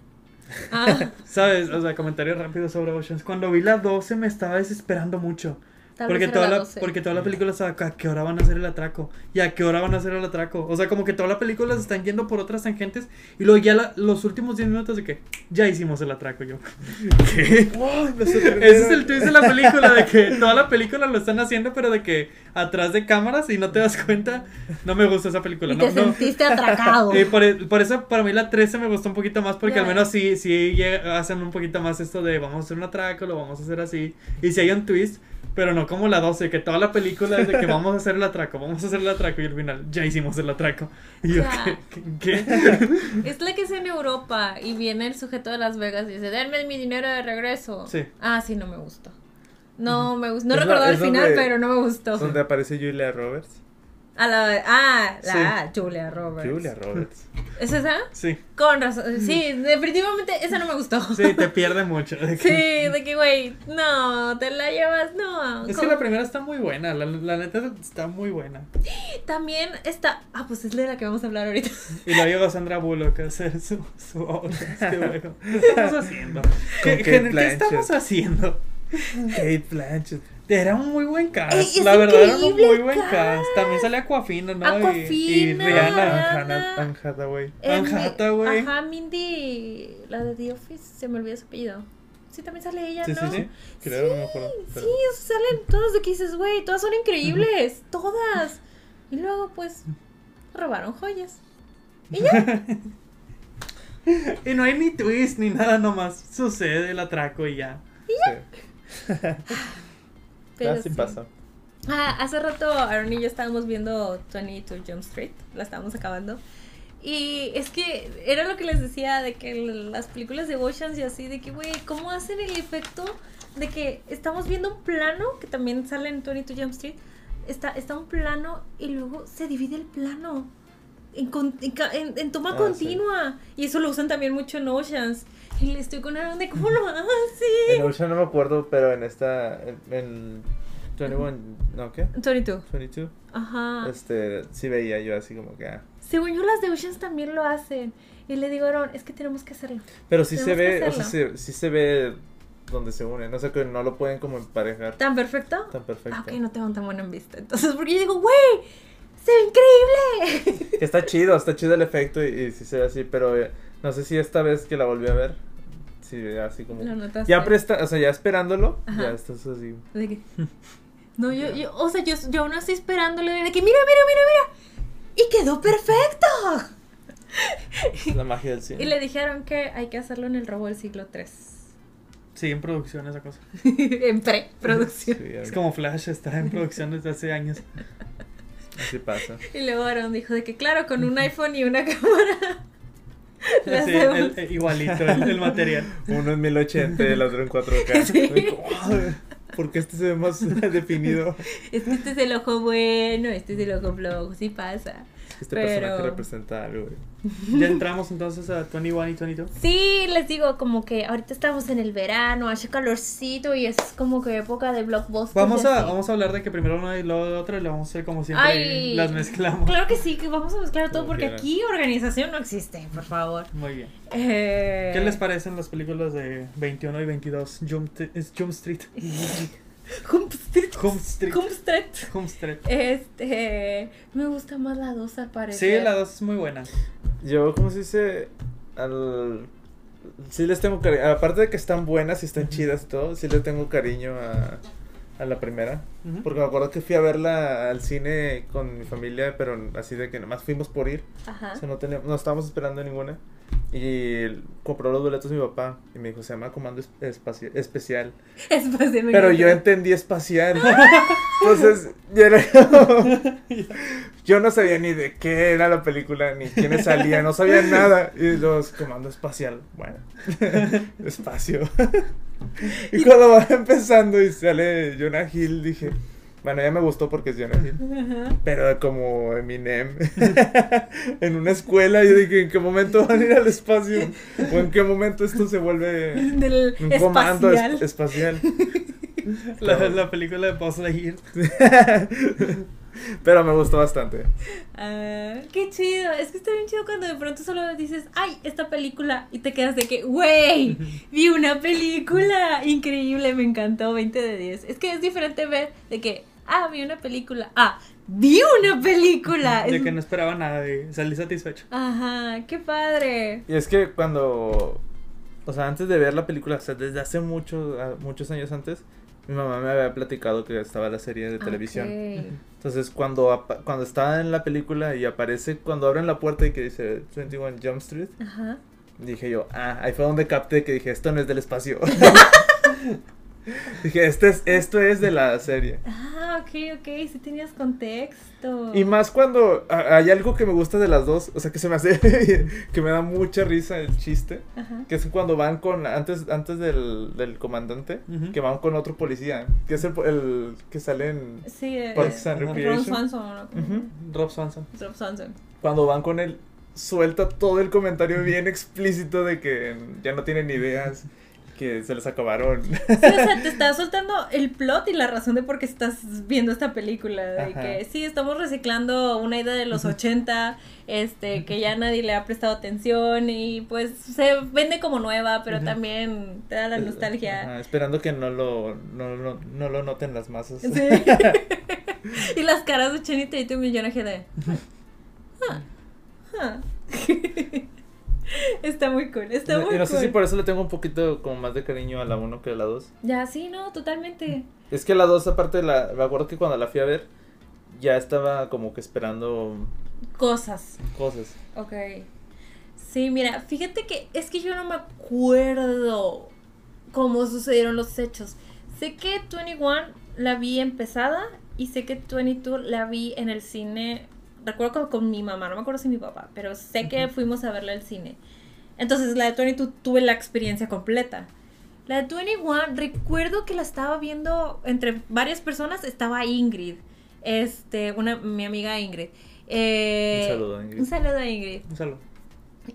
Ah, ¿Sabes? O sea, comentario rápido sobre Oceans. Cuando vi la 12 me estaba desesperando mucho. Tal Porque vez era toda, la la, 12. porque toda la película estaba a qué hora van a hacer el atraco y a qué hora van a hacer el atraco. O sea, como que toda la película se están yendo por otras tangentes y luego ya la- los últimos 10 minutos de que ya hicimos el atraco. Yo, ¿qué? ¡Ay, me Ese es el twist de la película, de que toda la película lo están haciendo, pero de que atrás de cámaras y no te das cuenta. No me gusta esa película. Y No, te no. sentiste atracado. Eh, por, e- por eso para mí la 13 me gustó un poquito más porque Ya. al menos sí, sí hacen un poquito más esto de vamos a hacer un atraco, lo vamos a hacer así. Y si hay un twist, pero no como la 12, que toda la película es de que vamos a hacer el atraco, vamos a hacer el atraco y al final ya hicimos el atraco. Y yo, Ya. ¿qué? qué- qué? Es la que es en Europa y viene el sujeto de Las Vegas y dice, denme mi dinero de regreso. Sí. Ah, sí, no me gustó. No me gustó. No Es la- recordaba el final, donde- pero no me gustó. Donde aparece Julia Roberts. A la, ah, la Julia Roberts. Julia Roberts. ¿Es esa? Sí, Con razón. Sí, definitivamente esa no me gustó. sí, te pierde mucho. de Sí, de que, güey, no, te la llevas, no. Es que la primera está muy buena, la, la neta está muy buena. También está. Ah, pues es de la que vamos a hablar ahorita. Y luego llegó Sandra Bullock a hacer su, su obra. Qué bueno. ¿Qué estamos haciendo? ¿Qué, qué- estamos haciendo? Kate Blanchett. Era un muy buen cast. Ey, la verdad era un muy buen cast. cast. También sale Aquafina, ¿no? Y- Y, Awkwafina. Rihanna. Anne Hathaway. Anne Eh, Hathaway. Ajá, Mindy, la de The Office, se me olvidó su apellido. Sí, también sale ella, Sí, sí, ¿no? sí. Creo, no me acuerdo. Sí, pero- sí, salen todas de que dices, güey, todas son increíbles, todas. Y luego, pues, robaron joyas. Y no hay ni twist ni nada, nomás sucede el atraco y ya. Sí. Pero Así sí. pasa. Ah, hace rato Aaron y yo estábamos viendo 22 Jump Street, la estábamos acabando. Y es que era lo que les decía de que las películas de Oceans y así, de que, güey, ¿cómo hacen el efecto de que estamos viendo un plano, que también sale en 22 Jump Street, está, está un plano y luego se divide el plano en, en en- toma Ah, continua. Y eso lo usan también mucho en Oceans. Y le estoy con Aaron de cómo lo En hacen. Ocean no me acuerdo, pero en esta. En, en 21. ¿No qué? 22. 22. Ajá. Este. Sí veía yo así como que. ah. Según yo, las de Oceans también lo hacen. Y le digo a Aaron, es que tenemos que hacerlo. Pero sí se Tenemos ve. O sea, sí, sí se ve donde se unen. No sé que no lo pueden como emparejar ¿Tan perfecto? tan perfecto. Ah, ok, no tengo tan buena en vista. Entonces, porque yo digo, güey, se ve increíble. Está chido, está chido el efecto y, y sí se ve así, pero eh, no sé si esta vez que la volví a ver, sí, así como... Lo notaste. Ya presta, o sea, ya esperándolo, Ajá. ya estás así. De No, yo, yo, o sea, yo, yo aún estoy esperándole de que, mira, mira, mira, mira. Y quedó perfecto. La magia del cine. Y le dijeron que hay que hacerlo en el robo del siglo 3. Sí, en producción esa cosa. en preproducción. Sí, Es como Flash, está en producción desde hace años. así pasa. Y luego Aaron dijo de que, claro, con un iPhone y una cámara. Sí, hacemos. el- el- igualito el, el material. Uno en 1080 y el otro en 4K. Sí. Porque este se ve más definido. Es que este es el ojo bueno, este es el ojo flojo, sí pasa. Este Pero- personaje representa algo. Ya entramos entonces a 21 y 22. Sí, les digo, como que ahorita estamos en el verano, hace calorcito y es como que época de blockbusters. Vamos y a, así. vamos a hablar de que primero una y luego otra y lo vamos a hacer como siempre. Ay, las mezclamos. Claro que sí, que vamos a mezclar todo porque aquí organización no existe, por favor. Muy bien. Eh, ¿Qué les parecen las películas de 21 y 22? Jump, Jump Street. Hump Street. Jump Street. Hump Street. Jump Street. Este, me gusta más la 2 al parecer. Sí, la 2 es muy buena. Yo, ¿cómo se dice? Al... Sí les tengo cariño. Aparte de que están buenas y están chidas y todo, sí les tengo cariño a, a la primera. Porque me acuerdo que fui a verla al cine con mi familia, pero así de que nomás fuimos por ir. Ajá. O sea, no, teníamos, no estábamos esperando ninguna. Y compró los boletos mi papá. Y me dijo, se llama Comando Es- Espaci- Especial. Espacio, me Pero yo entendí espacial. Entonces, yo, era- yo no sabía ni de qué era la película, ni quiénes salían, no sabía nada. Y los comando espacial, bueno, espacio. Y cuando va empezando y sale Jonah Hill, dije, bueno, ya me gustó porque es Jonah Hill. Ajá. Pero como Eminem en una escuela, yo dije, ¿en qué momento van a ir al espacio? ¿O en qué momento esto se vuelve Del un comando es- espacial. espacial? La, la película de Buzz Lightyear. Pero me gustó bastante. Ah, qué chido. Es que está bien chido cuando de pronto solo dices, ay, esta película. Y te quedas de que, wey, vi una película. Increíble, me encantó, 20 de 10. Es que es diferente ver de que, ah, vi una película. Ah, vi una película. De que no esperaba nada y salí satisfecho. Ajá, qué padre. Y es que cuando, o sea, antes de ver la película, o sea, desde hace muchos, a- muchos años antes, mi mamá me había platicado que estaba la serie de televisión. Entonces, cuando, cuando estaba en la película y aparece, cuando abren la puerta y que dice 21 Jump Street, Ajá. dije yo, ah, ahí fue donde capté que dije, esto no es del espacio. dije, este es, esto es de la serie. Ah, ok, ok, sí tenías contexto. Y más cuando a- hay algo que me gusta de las dos, o sea, que se me hace, que me da mucha risa el chiste, Ajá. que es cuando van con, antes, antes del, del comandante, que van con otro policía, que es el, el que sale en Sí, eh, Recreation. Swanson. ¿no? Ujú. Rob Swanson. Rob Swanson. Cuando van con él, suelta todo el comentario bien explícito de que ya no tienen ideas, que se les acabaron. Sí, o sea, te está soltando el plot y la razón de por qué estás viendo esta película. De Ajá. que sí, estamos reciclando una idea de los 80, este, que ya nadie le ha prestado atención y pues se vende como nueva, pero también te da la nostalgia. Ajá, esperando que no lo, no, lo- no lo noten las masas. Sí. y las caras de Tatum y Jonah Hill de... "Ah, ah". está muy cool, está muy y no sé cool. si por eso le tengo un poquito como más de cariño a la 1 que a la 2. Ya, sí, no, totalmente. Es que la 2 aparte, la, me acuerdo que cuando la fui a ver, ya estaba como que esperando Cosas. cosas. Ok. Sí, mira, fíjate que es que yo no me acuerdo cómo sucedieron los hechos. Sé que 21 la vi empezada y sé que 22 la vi en el cine. Recuerdo con, con mi mamá, no me acuerdo si mi papá, pero sé que fuimos a verla al cine. Entonces, la de 22 tuve la experiencia completa. La de 21, recuerdo que la estaba viendo entre varias personas, estaba Ingrid, este, una, mi amiga Ingrid. Eh, Un saludo, Ingrid. Un saludo a Ingrid. Un saludo.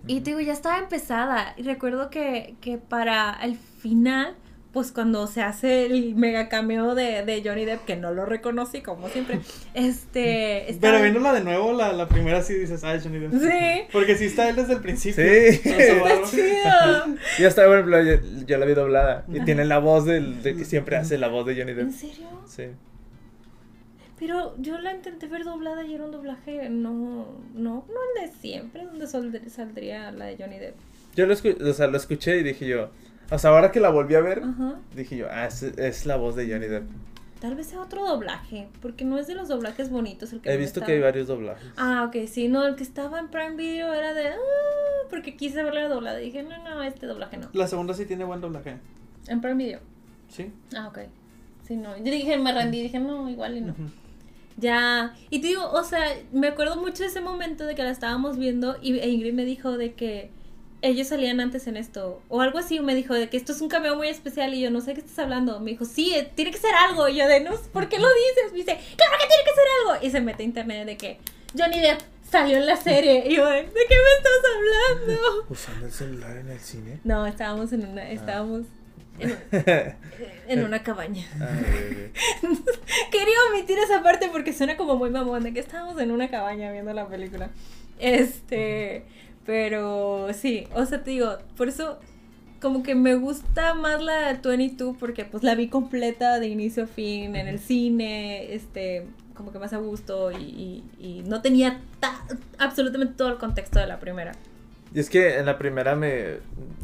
Y te digo, ya estaba empezada. Y recuerdo que, que para el final, pues cuando se hace el mega cameo de, de Johnny Depp, que no lo reconocí como siempre, este... Pero viéndola de nuevo, la, la primera sí dices, ay, Johnny Depp. Sí. Porque sí está él desde el principio. Sí. Está chido. Bueno, yo, yo la vi doblada. Y Ajá. tiene la voz del, de que siempre hace la voz de Johnny Depp. ¿En serio? Sí. Pero yo la intenté ver doblada y era un doblaje, no, no, no el de siempre, donde saldría la de Johnny Depp. Yo lo, escu- o sea, lo escuché y dije yo. O sea, ahora que la volví a ver, Ajá. dije yo, ah, es, es la voz de Johnny Depp. Tal vez sea otro doblaje, porque no es de los doblajes bonitos el que He me visto estaba- que hay varios doblajes. Ah, ok, sí, no, el que estaba en Prime Video era de. Ah, porque quise verla doblada. Dije, no, no, este doblaje no. La segunda sí tiene buen doblaje. En Prime Video. Sí. Ah, ok. Sí, no. Yo dije, me rendí, dije, no, igual y no. Ya. Y te digo, o sea, me acuerdo mucho de ese momento de que la estábamos viendo y Ingrid me dijo de que. Ellos salían antes en esto. O algo así, me dijo de que esto es un cameo muy especial y yo no sé qué estás hablando. Me dijo, sí, eh, tiene que ser algo. Y yo de, no, ¿por qué lo dices? Me dice, claro que tiene que ser algo. Y se mete a internet de que Johnny Depp salió en la serie. Y yo de, ¿de qué me estás hablando? ¿Usando el celular en el cine? No, estábamos en una, estábamos en, en una cabaña. Ay, Quería omitir esa parte porque suena como muy mamón de que estábamos en una cabaña viendo la película. Este, pero sí, o sea, te digo, por eso como que me gusta más la 22 porque pues la vi completa de inicio a fin en el cine, este, como que más a gusto y, y- y no tenía ta- absolutamente todo el contexto de la primera. Y es que en la primera me.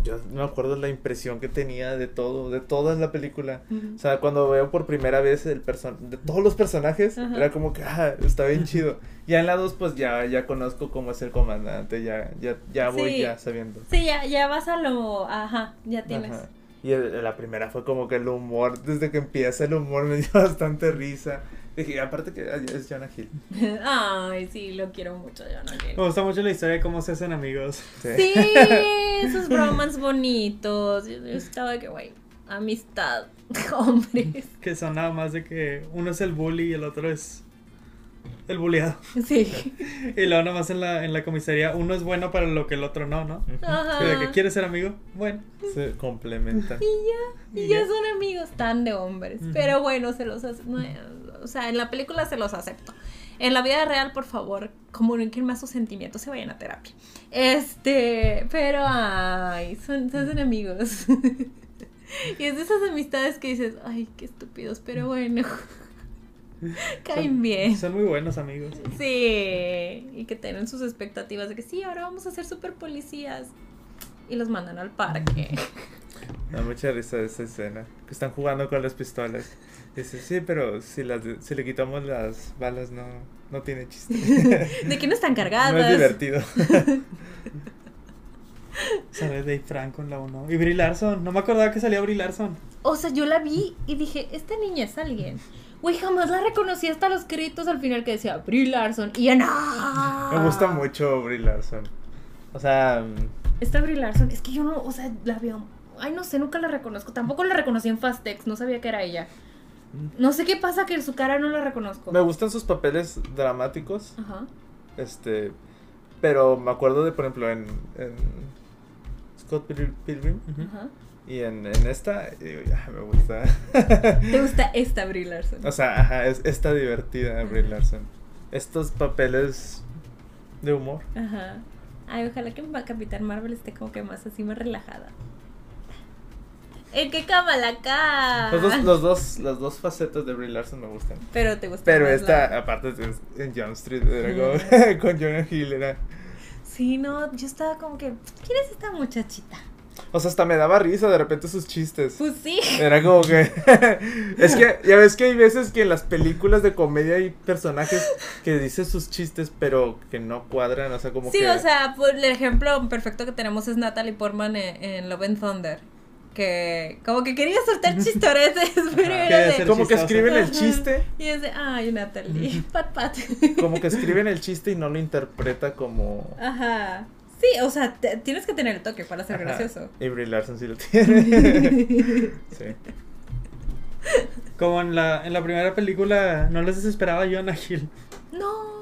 Yo no me acuerdo la impresión que tenía de todo, de toda la película. Ujú. O sea, cuando veo por primera vez el person de todos los personajes, Ajá. era como que, ah, está bien chido. Ya en la 2, pues ya, ya conozco cómo es el comandante, ya, ya, ya voy Sí. ya sabiendo. Sí, ya, ya vas a lo, ajá, ya tienes. Ajá. Y el- la primera fue como que el humor, desde que empieza el humor me dio bastante risa. Aparte que es Jonah Hill. Ay, sí, lo quiero mucho, yo no Me gusta mucho la historia de cómo se hacen amigos. Sí, esos bromans bonitos. Yo, yo estaba de que, güey, amistad, hombres. Que son nada más de que uno es el bully y el otro es el bulleado. Sí. Y luego nada más en la, en la comisaría uno es bueno para lo que el otro no, ¿no? Ajá. De que quiere ser amigo, bueno. Se complementan. Y ya, y Y ya ya. son amigos tan de hombres. Pero bueno, se los hace- no, o sea, en la película se los acepto. En la vida real, por favor, comuniquen más sus sentimientos, se vayan a terapia. Este, pero ay, son, se hacen amigos. y es de esas amistades que dices, ay, qué estúpidos, pero bueno. Caen Son- bien. Son muy buenos amigos. Sí, y que tienen sus expectativas de que sí, ahora vamos a ser super policías. Y los mandan al parque. Da mucha risa esa escena. Que están jugando con las pistolas. Dice, sí, pero si, las, si le quitamos las balas no, no tiene chiste. De que no están cargadas. no es divertido. Sale Dave Franco en la 1. Y Brie Larson. No me acordaba que salía Brie Larson. O sea, yo la vi y dije, esta niña es alguien. Güey, jamás la reconocí hasta los créditos al final que decía Brie Larson. Y ya no. Me gusta mucho Brie Larson. O sea, mm, Esta Brie Larson, es que yo no, o sea, la veo. Ay, no sé, nunca la reconozco. Tampoco la reconocí en Fastex, no sabía que era ella. No sé qué pasa que su cara no la reconozco. me gustan sus papeles dramáticos. Ajá. Este. Pero me acuerdo de, por ejemplo, en, en Scott Pil- Pilgrim. Ajá. Y en, en esta, y digo, ya, me gusta. ¿Te gusta esta Brie Larson? o sea, ajá, es esta divertida Brie Larson. Estos papeles de humor. Ajá. Ay, ojalá que Capitán Marvel esté como que más así, más relajada. ¡Eh, qué cámara acá! Los dos, los dos, las dos facetas de Brie Larson me gustan. Pero te gusta Pero más esta, la- aparte en John Street, era como- con Jonah Hill, era. Sí, no, yo estaba como que, ¿quién es esta muchachita? O sea, hasta me daba risa de repente sus chistes. Pues sí. Era como que. es que, ya ves que hay veces que en las películas de comedia hay personajes que dicen sus chistes, pero que no cuadran. O sea, como Sí, que. o sea, por el ejemplo perfecto que tenemos es Natalie Portman en, en Love and Thunder. Que como que quería soltar chistoretes, pero Ajá. era de... Como que escriben el chiste. Y es de, ay, Natalie, pat pat. Como que escriben el chiste y no lo interpreta como. Ajá. Sí, o sea, te- tienes que tener el toque para ser Ajá. gracioso. Y Brie Larson sí lo tiene. sí. Como en la, en la primera película no les desesperaba Jonah Hill. No.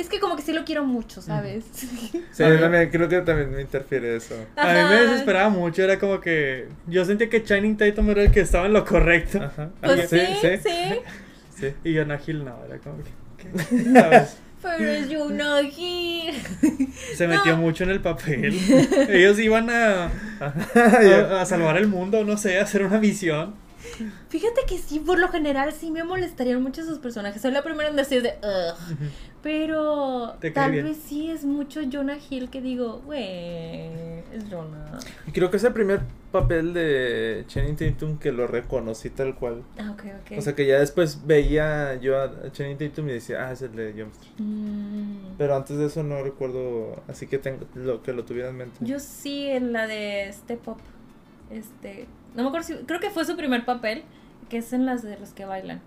Es que como que sí lo quiero mucho, ¿sabes? Sí, A también, creo que también me interfiere eso. A mí me desesperaba mucho, era como que yo sentía que Channing Tatum era el que estaba en lo correcto. Ajá. Pues Ajá, sí, sí. sí. Y Jonah Hill no, era como que... ¿qué? ¿Sabes? Pero es Jonah Hill. Se metió No. mucho en el papel. Ellos iban a, a, a salvar el mundo, no sé, a hacer una misión. Fíjate que sí, por lo general sí me molestarían mucho esos personajes. Soy la primera en decir de ugh. Pero tal bien. vez sí es mucho Jonah Hill que digo, güey, es Jonah. Creo que es el primer papel de Channing Tatum que lo reconocí tal cual. Ah, ok, ok. O sea que ya después veía yo a Channing Tatum y decía, ah, es el de Street. Mm, Pero antes de eso no recuerdo, así que tengo lo que lo tuviera en mente. Yo sí en la de Step Up. Este, no me acuerdo si, creo que fue su primer papel, que es en las de los que bailan.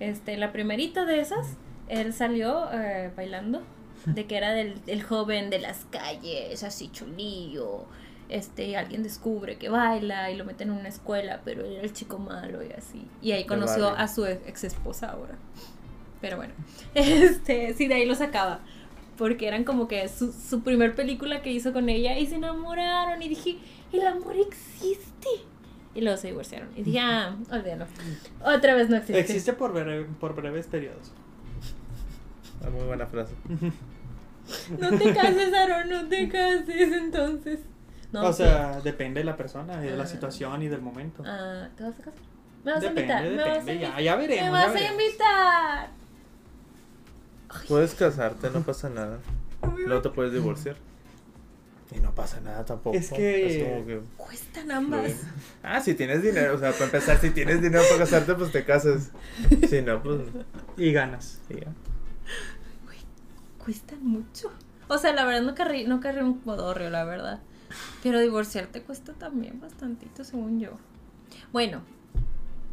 Este, la primerita de esas, él salió eh, bailando de que era del, el joven de las calles, así chulillo. Este, alguien descubre que baila y lo meten en una escuela, pero él era el chico malo y así. Y ahí conoció a su ex esposa ahora. Pero bueno, este, sí, de ahí lo sacaba. Porque eran como que su, su primer película que hizo con ella y se enamoraron. Y dije, el amor existe. Y luego se divorciaron. Y dije, ah, olvídalo. Otra vez no existe. Existe por, breve- por breves periodos. Una muy buena frase. No te cases, Aaron, no te cases entonces. No, o sí. sea, depende de la persona, y de la Ah. situación y del momento. Ah, ¿Te vas a casar? ¿Me vas Depende, a invitar? ¿Me vas a depende, ya- invitar? ya veremos, ¿Me vas a invitar? Puedes casarte, no pasa nada. Luego te puedes divorciar. Y no pasa nada tampoco. Es que- Es como que Cuestan ambas. Ah, si tienes dinero, o sea, para empezar, si tienes dinero para casarte, pues te casas. Si no, pues. Y ganas. sí, ya. Cuestan mucho. O sea, la verdad no carré, no carré un modorrio, la verdad. Pero divorciarte cuesta también bastantito, según yo. Bueno,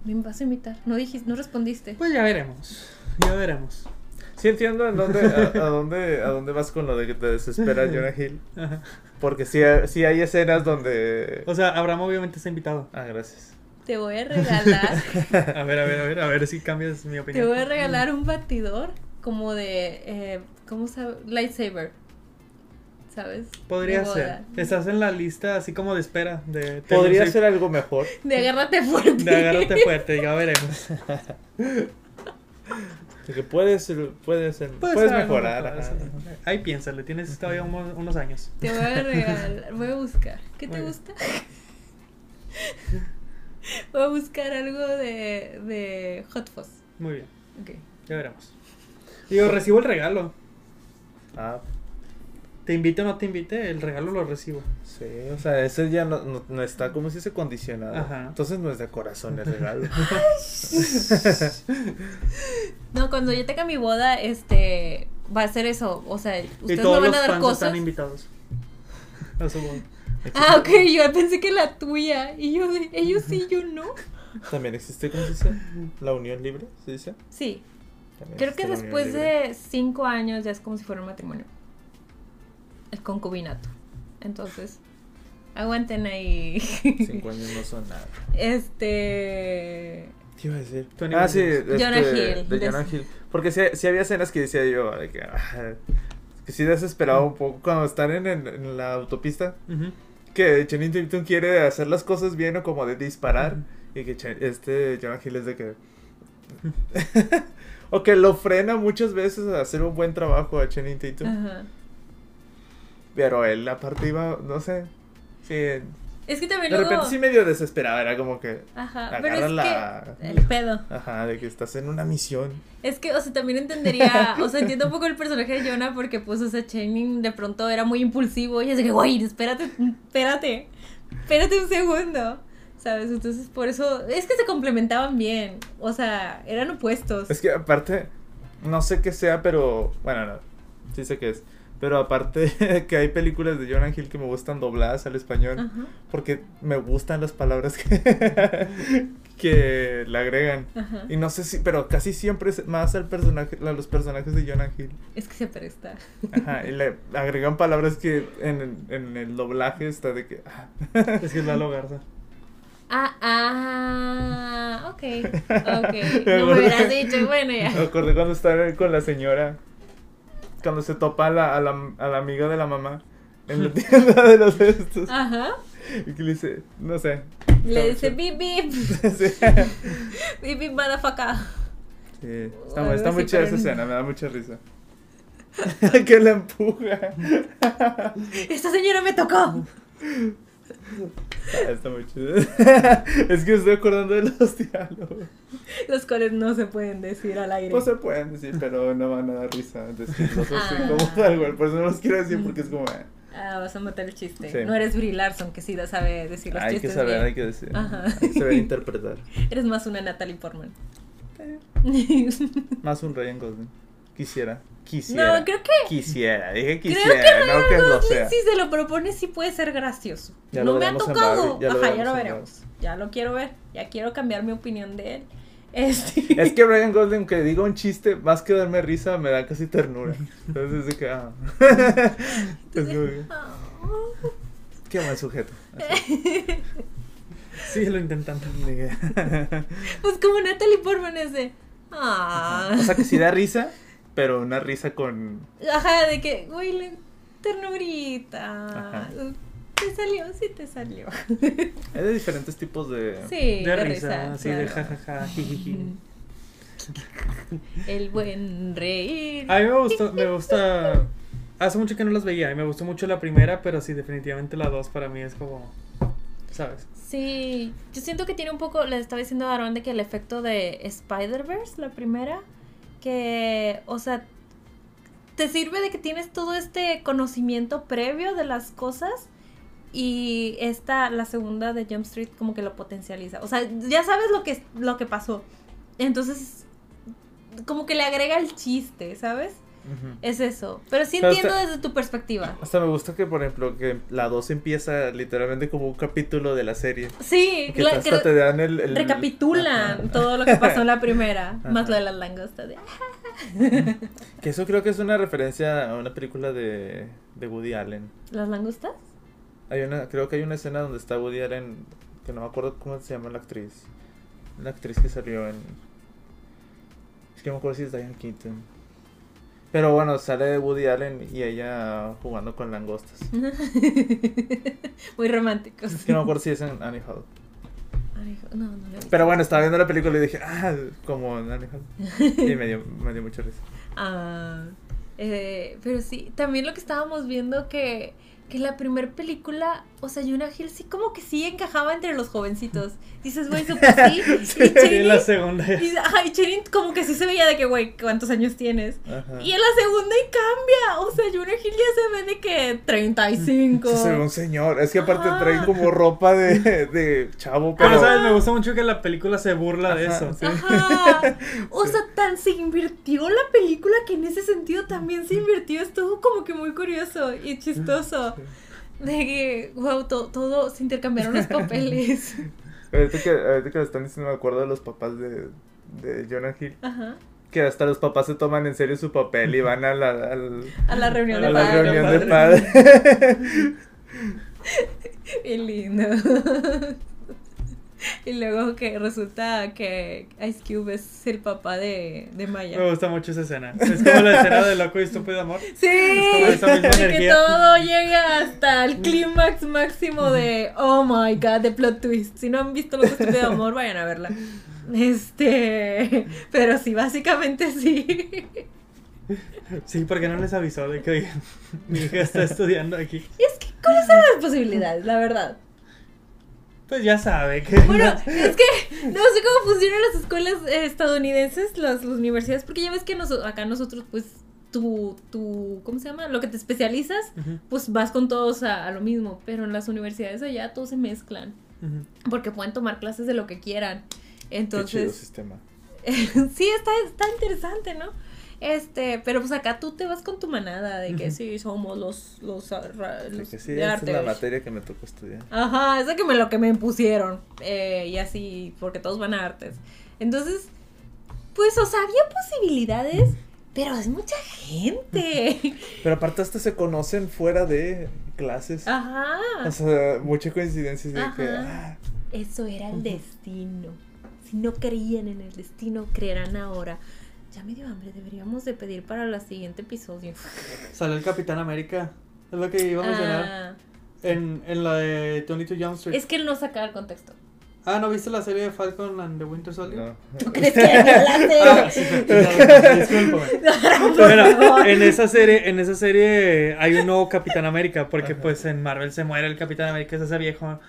me vas a invitar. No dijiste, no respondiste. Pues ya veremos. Ya veremos. Sí entiendo en dónde, a, a dónde, a dónde vas con lo de que te desespera Jonah Hill. Ajá. Porque sí, hay- sí hay escenas donde. O sea, Abraham obviamente está invitado. Ah, gracias. Te voy a regalar, A ver, a ver, a ver, a ver si cambias mi te opinión. voy a regalar un batidor como de, eh, ¿cómo se llama? Lightsaber. ¿Sabes? Podría ser. Estás en la lista así como de espera. De Podría ser algo mejor. De agárrate fuerte. De agárrate fuerte, ya veremos. Que puedes, puedes, puedes mejorar. Ahí piénsale, tienes todavía unos, unos años. Te voy a regalar, voy a buscar. ¿Qué te bien. gusta? Voy a buscar algo de, de Hot Fuzz. Muy bien, Ok. ya veremos. Digo, recibo el regalo. Ah, Te invite o no te invite, el regalo lo recibo. sí, o sea, ese ya no, no, no está como si se condicionado. Ajá. Entonces no es de corazón el regalo. No, cuando yo tenga mi boda, este, va a ser eso. O sea, ustedes me todos van los a dar fans cosas. están invitados. A su boda. Ah, ok, yo pensé que la tuya. Y yo, de, ellos sí, yo no. También existe, ¿cómo se dice? La unión libre, ¿se dice? Sí, También creo que después libre. de cinco años ya es como si fuera un matrimonio. El concubinato. Entonces, aguanten ahí. Cinco años no son nada. Este. ¿Qué iba a decir? Ah, sí, Years. este, Jonah Hill. De Jonah Hill. Porque sí, sí había escenas que decía yo, de que, ah, que sí desesperaba un poco cuando están en, en- en la autopista. Que Channing Tatum quiere hacer las cosas bien o como de disparar. Y que este Jonah Hill es de que... o que lo frena muchas veces a hacer un buen trabajo a Channing Tatum. Ajá. Pero él aparte iba, no sé. Sí, de Es que también luego. repente sí medio desesperado. Era como que... Ajá, pero agarra es la- que. El pedo. Ajá, de que estás en una misión. Es que, o sea, también entendería, o sea, entiendo un poco el personaje de Jonah porque, pues, o sea, Channing de pronto era muy impulsivo y es de que, güey, espérate, espérate, espérate un segundo, ¿sabes? Entonces, por eso, es que se complementaban bien, o sea, eran opuestos. Es que aparte, no sé qué sea, pero. Bueno, no. Sí sé qué es. Pero aparte que hay películas de Jonah Hill que me gustan dobladas al español. Ajá, Porque me gustan las palabras que, que le agregan. ajá. Y no sé si, pero casi siempre es más al personaje, a los personajes de Jonah Hill. Es que se presta. Ajá, y le agregan palabras que en, en el doblaje está de que. ah. Es que es Lalo Garza. Ah, ah, ok, ok. Me No me hubieras dicho, bueno, Me ya. acordé cuando estaba con la señora. Cuando se topa a la, a la, a la amiga de la mamá en la tienda de los estos. Ajá. Y que le dice, no sé. Le dice, bip, bip, bip, bip, motherfucker. Sí, está, está muy chida esa escena, me da mucha risa. que la empuja. Esta señora me tocó. Ah, Está muy chido. es que estoy acordando de los diálogos. Los cuales no se pueden decir al aire. Pues se pueden decir, pero no van a dar risa decirlos así Ah. como tal, güey. Por eso no los quiero decir porque es como. eh, Ah, vas a matar el chiste. Sí. No eres Brie Larson, que sí sabe decir los Hay que chistes saber, bien. hay que decir. Ajá. Hay que saber interpretar. Eres más una Natalie Portman. Más un Ryan Gosling. Quisiera. Quisiera. no, creo que... Quisiera, dije Creo quisiera, que no que lo sea. Si se lo propone, sí puede ser gracioso. Ya no lo me ha tocado. Ya lo Ajá, ya veremos lo veremos. Ya lo quiero ver. Ya quiero cambiar mi opinión de él. Este... Es que Brian Gosling, que diga un chiste, más que darme risa, me da casi ternura. Entonces, es de que, ah. Es como que, Oh. Qué mal sujeto. Así. Síguelo intentando. Pues como Natalie Portman es de. Ah. O sea, que sí da risa, pero una risa con. Ajá, de que, güey, le- ternurita. Ajá. Te salió, sí te salió. Hay de diferentes tipos de. Sí, De risa, así de claro. jajaja, jijiji. El buen reír. A mí me gustó, me gusta. Hace mucho que no las veía y me gustó mucho la primera, pero sí, definitivamente la dos para mí es como. ¿Sabes? Sí, yo siento que tiene un poco, le estaba diciendo a Aaron de que el efecto de Spider-Verse, la primera, que, o sea, te sirve de que tienes todo este conocimiento previo de las cosas y esta, la segunda de Jump Street, como que lo potencializa. O sea, ya sabes lo que, lo que pasó. Entonces, como que le agrega el chiste, ¿sabes? Es eso. Pero sí Pero entiendo desde tu perspectiva. Hasta me gusta que, por ejemplo, que la 2 empieza literalmente como un capítulo de la serie. Sí, Que la- hasta que- te dan el. el- recapitulan Ajá. todo lo que pasó en la primera, más lo de las langostas. de- Que eso creo que es una referencia a una película de, de Woody Allen. ¿Las langostas? Hay una, creo que hay una escena donde está Woody Allen, que no me acuerdo cómo se llama la actriz. La actriz que salió en... Es que no me acuerdo si es Diane Keaton. Pero bueno, sale Woody Allen y ella jugando con langostas. Muy románticos. Es que no me acuerdo si es en Annie Hall. No, no lo he visto. Pero bueno, estaba viendo la película y dije, ah, como en Annie Hall. Y me dio, me dio mucha risa. Ah, eh, pero sí, también lo que estábamos viendo que, que la primera película, o sea, Jonah Hill sí como que sí encajaba entre los jovencitos. Dices, güey, súper sí. Sí, y Channing, la segunda. y, ajá, y Channing como que sí se veía de que, güey, ¿cuántos años tienes? Ajá. Y en la segunda y cambia. O sea, Jonah Hill ya se ve de que 35. Sí, se ve un señor. Es que aparte Ajá. traen como ropa de, de chavo, Pero, pero... ¿sabes? Me gusta mucho que la película se burla de eso. sí. Ajá. O Sí. sea, tan se invirtió la película que en ese sentido también se invirtió. Estuvo como que muy curioso y chistoso. De que, wow, to- todo se intercambiaron los papeles. Ahorita que, ahorita que lo están diciendo, me acuerdo de los papás de, de Jonah Hill. Ajá. Que hasta los papás se toman en serio su papel y van a la, al- A la reunión a de la padres. reunión de padres. Qué lindo. Y luego que resulta que Ice Cube es el papá de, de Maya. Me gusta mucho esa escena. Es como la escena de Loco y Estúpido Amor. Sí, como esa misma de que todo llega hasta el clímax máximo de oh my god, de plot twist. Si no han visto Loco Estúpido de Amor, vayan a verla. Este, pero sí, básicamente sí. Sí, porque no les avisó de que mi hija está estudiando aquí. Y es que, ¿cuáles son las posibilidades? La verdad. Pues ya sabe que. Bueno, es que no sé cómo funcionan las escuelas estadounidenses, las, las universidades, porque ya ves que noso- acá nosotros, pues, tu, tu, ¿cómo se llama? Lo que te especializas, pues vas con todos a, a lo mismo, pero en las universidades allá todos se mezclan, porque pueden tomar clases de lo que quieran. Qué chido Entonces, sistema. sí, está, está interesante, ¿no? Este, pero pues acá tú te vas con tu manada de que sí, somos los, los, ah, los que sí, de esa es la materia que me tocó estudiar. Ajá, esa que me lo que me impusieron. eh, y así, porque todos van a artes. Entonces, pues, o sea, había posibilidades, pero es mucha gente. Pero aparte hasta se conocen fuera de clases. Ajá. O sea, mucha coincidencia de que... Ah, Eso era el destino. Si no creían en el destino, creerán ahora. Ya me dio hambre, deberíamos de pedir para el siguiente episodio. Sale el Capitán América. Es lo que iba a mencionar. Ah, En, en la de 22 Jump Street. es que él no saca el contexto. Ah, ¿no viste la serie de Falcon and the Winter Soldier? no. ¿Tú crees que? Ah, sí, perdón, discúlpame. Bueno, en esa serie, en esa serie hay un nuevo Capitán América, porque Ajá. pues en Marvel se muere el Capitán América, es ese viejo.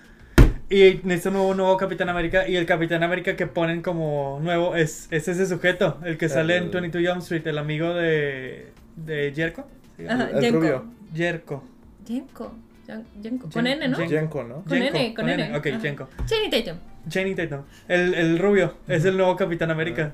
Y en este nuevo nuevo Capitán América, y el Capitán América que ponen como nuevo es, es ese sujeto, el que sale en El- 22 Jump Street, el amigo de, de Jerko. ¿Sí? Ajá, El Jenko. rubio. Jerko. Jenko. Jenko. Con N, ¿no? Jen- Jenko, ¿no? Con Jenko, N, con N. Ok. Jenko. Channing Tatum. Channing Tatum. El, el rubio, es el nuevo Capitán América.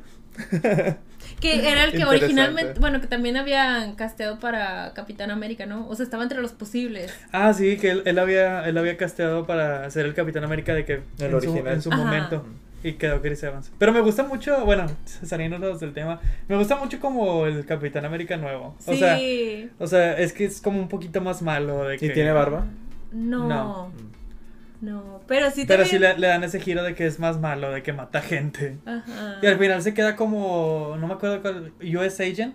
Que era el que originalmente, bueno, que también habían casteado para Capitán América, ¿no? O sea, estaba entre los posibles. Ah, sí, que él, él había, él había casteado para ser el Capitán América de que El en, su, original. en su Ajá. momento. Y quedó Chris Evans. Pero me gusta mucho, bueno, saliéndonos del tema, me gusta mucho como el Capitán América nuevo. O sea, Sí. o sea, es que es como un poquito más malo de que... ¿Y tiene barba? No. No. No. Pero sí Pero sí le, le dan ese giro de que es más malo, de que mata gente. Ajá. Y al final se queda como, no me acuerdo cuál, US Agent.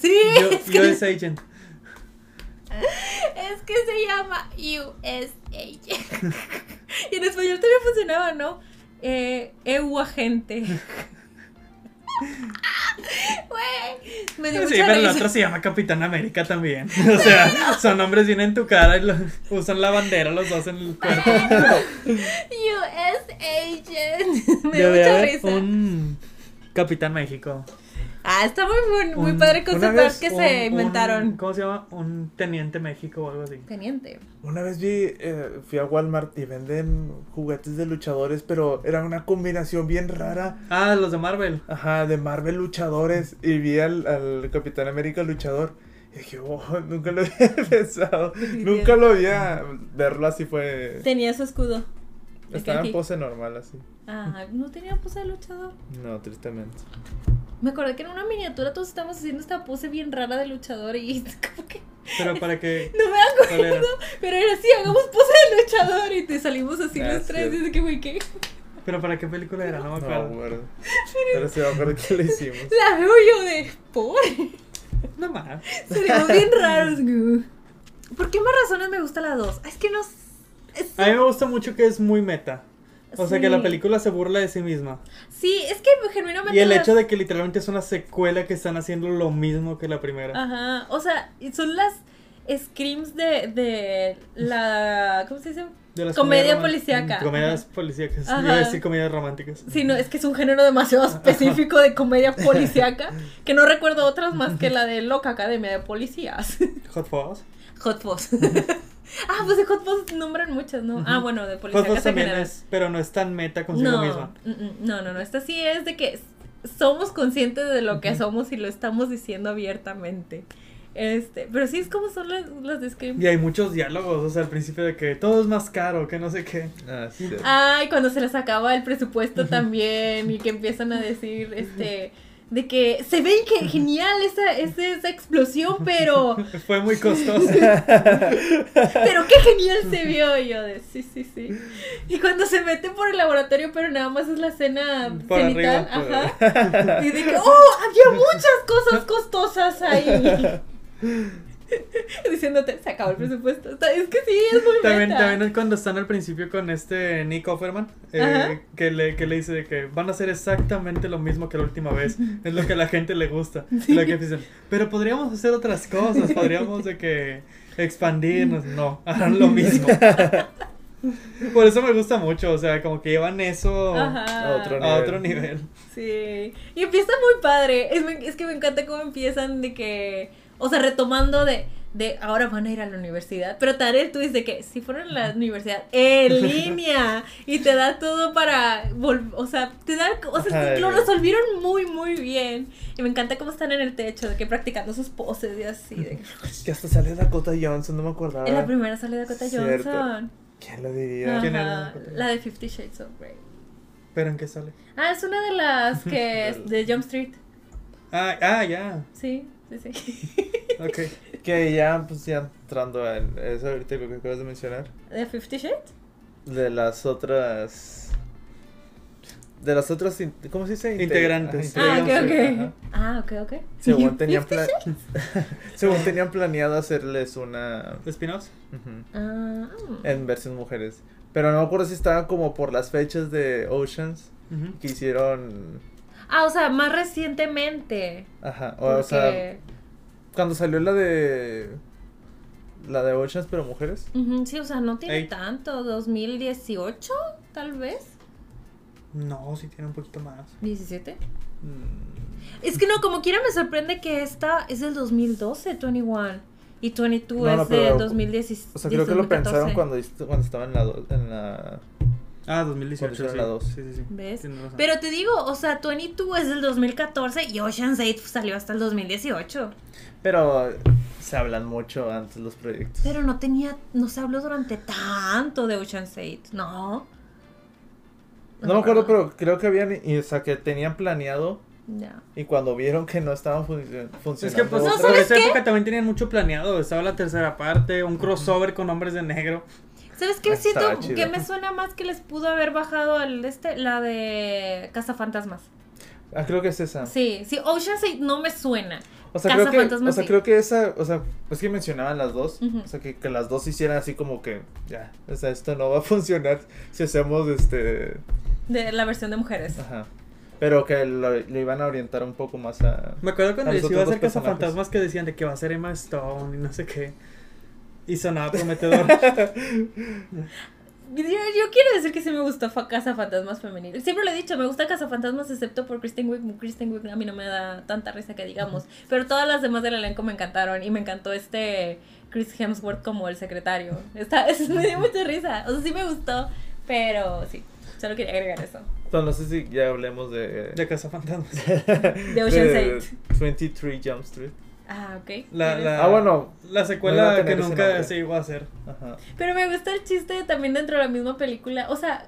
Sí, Yo- es, que, US Agent. es que se llama USA. y en español también funcionaba, ¿no? Eh, EU agente. Güey, me dio Sí, mucha pero el risa. otro se llama Capitán América también. O sea, son nombres bien en tu cara y lo- usan la bandera los dos en el cuerpo. US agent. me dio Debe mucha haber risa. un Capitán México. Ah, está muy, muy, muy Un- padre vez que Un- se un- inventaron. ¿Cómo se llama? Un Teniente México o algo así. Teniente. Una vez vi, eh, fui a Walmart y venden juguetes de luchadores, pero era una combinación bien rara. Ah, los de Marvel. Ajá, de Marvel luchadores. Y vi al, al Capitán América luchador. Y dije, oh, nunca lo había pensado. nunca lo había. Verlo así fue. Tenía su escudo. Estaba en pose normal así. Ah, no tenía pose de luchador. No, tristemente. Me acordé que en una miniatura todos estábamos haciendo esta pose bien rara de luchador y como que Pero para que. no me acuerdo. Pero era así, hagamos pose de luchador y te salimos así Ah, los tres. que güey, ¿qué? Pero para qué película era, no me No, acuerdo. bueno. Pero sí me acuerdo que lo hicimos. La veo yo de por. No más. Seríamos bien raros. güey. ¿Por qué más razones me gusta la 2? Es que no. s- es- A mí me gusta mucho que es muy meta. O sea, que la película se burla de sí misma. Sí, es que genuinamente. Y el las- hecho de que literalmente es una secuela que están haciendo lo mismo que la primera. Ajá. O sea, son las screams de, de la. ¿Cómo se dice? De las Comedia policíaca. Comedias policíacas. Ajá. Iba a decir comedias románticas. Sí, no, es que es un género demasiado específico de comedia policíaca que no recuerdo otras más que la de Loca Academia de Policías. Hot Fuzz. Hot Fuzz. ah, pues de Hot Fuzz nombran muchas, ¿no? Ah, bueno, de Hot policíacas Fuzz también general. es, pero no es tan meta consigo no, misma. mm, mm, no, no, no. Esta sí es de que somos conscientes de lo que somos y lo estamos diciendo abiertamente. Este, pero sí es como son las, las de Scream. Y hay muchos diálogos, o sea, al principio de que todo es más caro, que no sé qué. Ah, sí. Ay, cuando se les acaba el presupuesto también y que empiezan a decir, este, de que se ve que genial esa, esa, esa explosión, pero, Fue muy costoso. pero qué genial se vio. Y yo de, sí, sí, sí. Y cuando se meten por el laboratorio, pero nada más es la escena Por cenital, arriba, ajá. Y de que, oh, había muchas cosas costosas ahí. Diciéndote, se acabó el presupuesto. Es que sí, es muy También, meta. también cuando están al principio con este Nick Offerman, eh, que, le, que le dice de que van a hacer exactamente lo mismo que la última vez. Es lo que a la gente le gusta. Lo que dicen, pero podríamos hacer otras cosas, podríamos de que expandirnos. No, harán lo mismo. Por eso me gusta mucho, o sea, como que llevan eso Ajá. A otro a otro nivel. Sí. Y empieza muy padre. Es, es que me encanta cómo empiezan de que. O sea, retomando de. De ahora van a ir a la universidad. Pero te daré el twist de que si fueron a la universidad en línea. Y te da todo para. vol- O sea, te da. O sea, lo resolvieron muy, muy bien. Y me encanta cómo están en el techo, de que practicando sus poses y así. De... Que hasta sale Dakota Johnson, no me acordaba. En la primera sale Dakota Cierto. Johnson. ¿Quién lo diría? ¿Quién era? La de Fifty Shades of Grey. ¿Pero en qué sale? Ah, es una de las que es de Jump Street. Ah, ah, ya. Sí, sí, sí. Ok. Que ya, pues ya entrando en eso ahorita lo que acabas de mencionar. ¿De Fifty Shades? De las otras. De las otras. in- ¿Cómo se dice? Inte- Integrantes. Ah, ok, integrantes, ok. ajá. Ah, ok, ok. Según tenían, ¿Fifty pla- Según tenían planeado hacerles una. ¿Spin-offs? Ah, En versión mujeres. Pero no me acuerdo si estaban como por las fechas de Oceans. Ujú. Que hicieron. Ah, o sea, más recientemente. Ajá. O, o sea, cuando salió la de. La de Oceans, pero mujeres. Ujú, sí, o sea, no tiene Ey. tanto. ¿2018? Tal vez. No, sí tiene un poquito más. ¿17? Mm, Es que no, como quiera me sorprende que esta es del 2012, 21. Y 22 No, no, es pero- de 2010. O sea, creo que lo 2014. pensaron cuando, cuando estaba en la, en la. Ah, 2018. Por ser Sí. la dos. sí, sí, sí. ¿Ves? Pero te digo, o sea, 22 es del 2014 y Ocean's 8 salió hasta el 2018. Pero se hablan mucho antes los proyectos. Pero no tenía, no se habló durante tanto de Ocean's 8, no. No me acuerdo, pero creo que habían, y, o sea, que tenían planeado Ya. y cuando vieron que no estaban func- funcionando. Es que pues No, en ¿sabes esa qué? época también tenían mucho planeado. Estaba la tercera parte, un crossover con hombres de negro. ¿Sabes qué? Estaba Siento chido. que me suena más que les pudo haber bajado al este, la de Cazafantasmas. Ah, creo que es esa. Sí, sí, Ocean's 8 no me suena. O sea, creo que, Cazafantasmas o sea, sí. creo que esa, o sea, es que mencionaban las dos, o sea, que, que las dos hicieran así como que, ya, o sea, esto no va a funcionar si hacemos, este, De la versión de mujeres. ajá, pero que lo, le iban a orientar un poco más a, Me acuerdo cuando les iba a hacer cazafantasmas que decían de que va a ser Emma Stone y no sé qué. Y sonaba prometedor. Yo, yo quiero decir que sí me gustó fa- Cazafantasmas femenil. Siempre lo he dicho, me gusta Cazafantasmas excepto por Kristen Wiig. Kristen Wiig a mí no me da tanta risa que digamos. Pero todas las demás del elenco me encantaron y me encantó este Chris Hemsworth como el secretario. Está, es, me dio mucha risa. O sea, sí me gustó, pero sí, solo quería agregar eso. entonces no sé si ya hablemos de, de cazafantasmas. De Ocean's de 23 Jump Street, Ah, ok. La, la, Ah, bueno. La iba secuela que nunca se llegó a hacer. ajá, Pero me gusta el chiste también dentro de la misma película. O sea,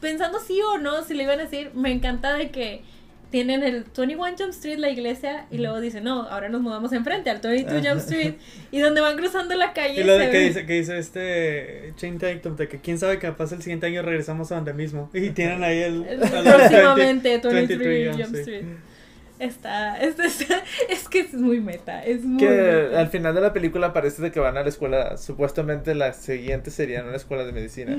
pensando sí o no, si le iban a decir, me encanta de que tienen el 21 Jump Street, la iglesia, y luego dicen, no, ahora nos mudamos enfrente al 22 Jump Street. Y donde van cruzando la calle. Y lo de que dice, que dice este Chain Tatum, de que quién sabe capaz el siguiente año regresamos a donde mismo. Y tienen ahí el... próximamente 20 23 Jump Jump Street. Street. Está, es, es, es que es muy meta, es muy que meta. al final de la película parece de que van a la escuela, supuestamente la siguiente sería una escuela de medicina,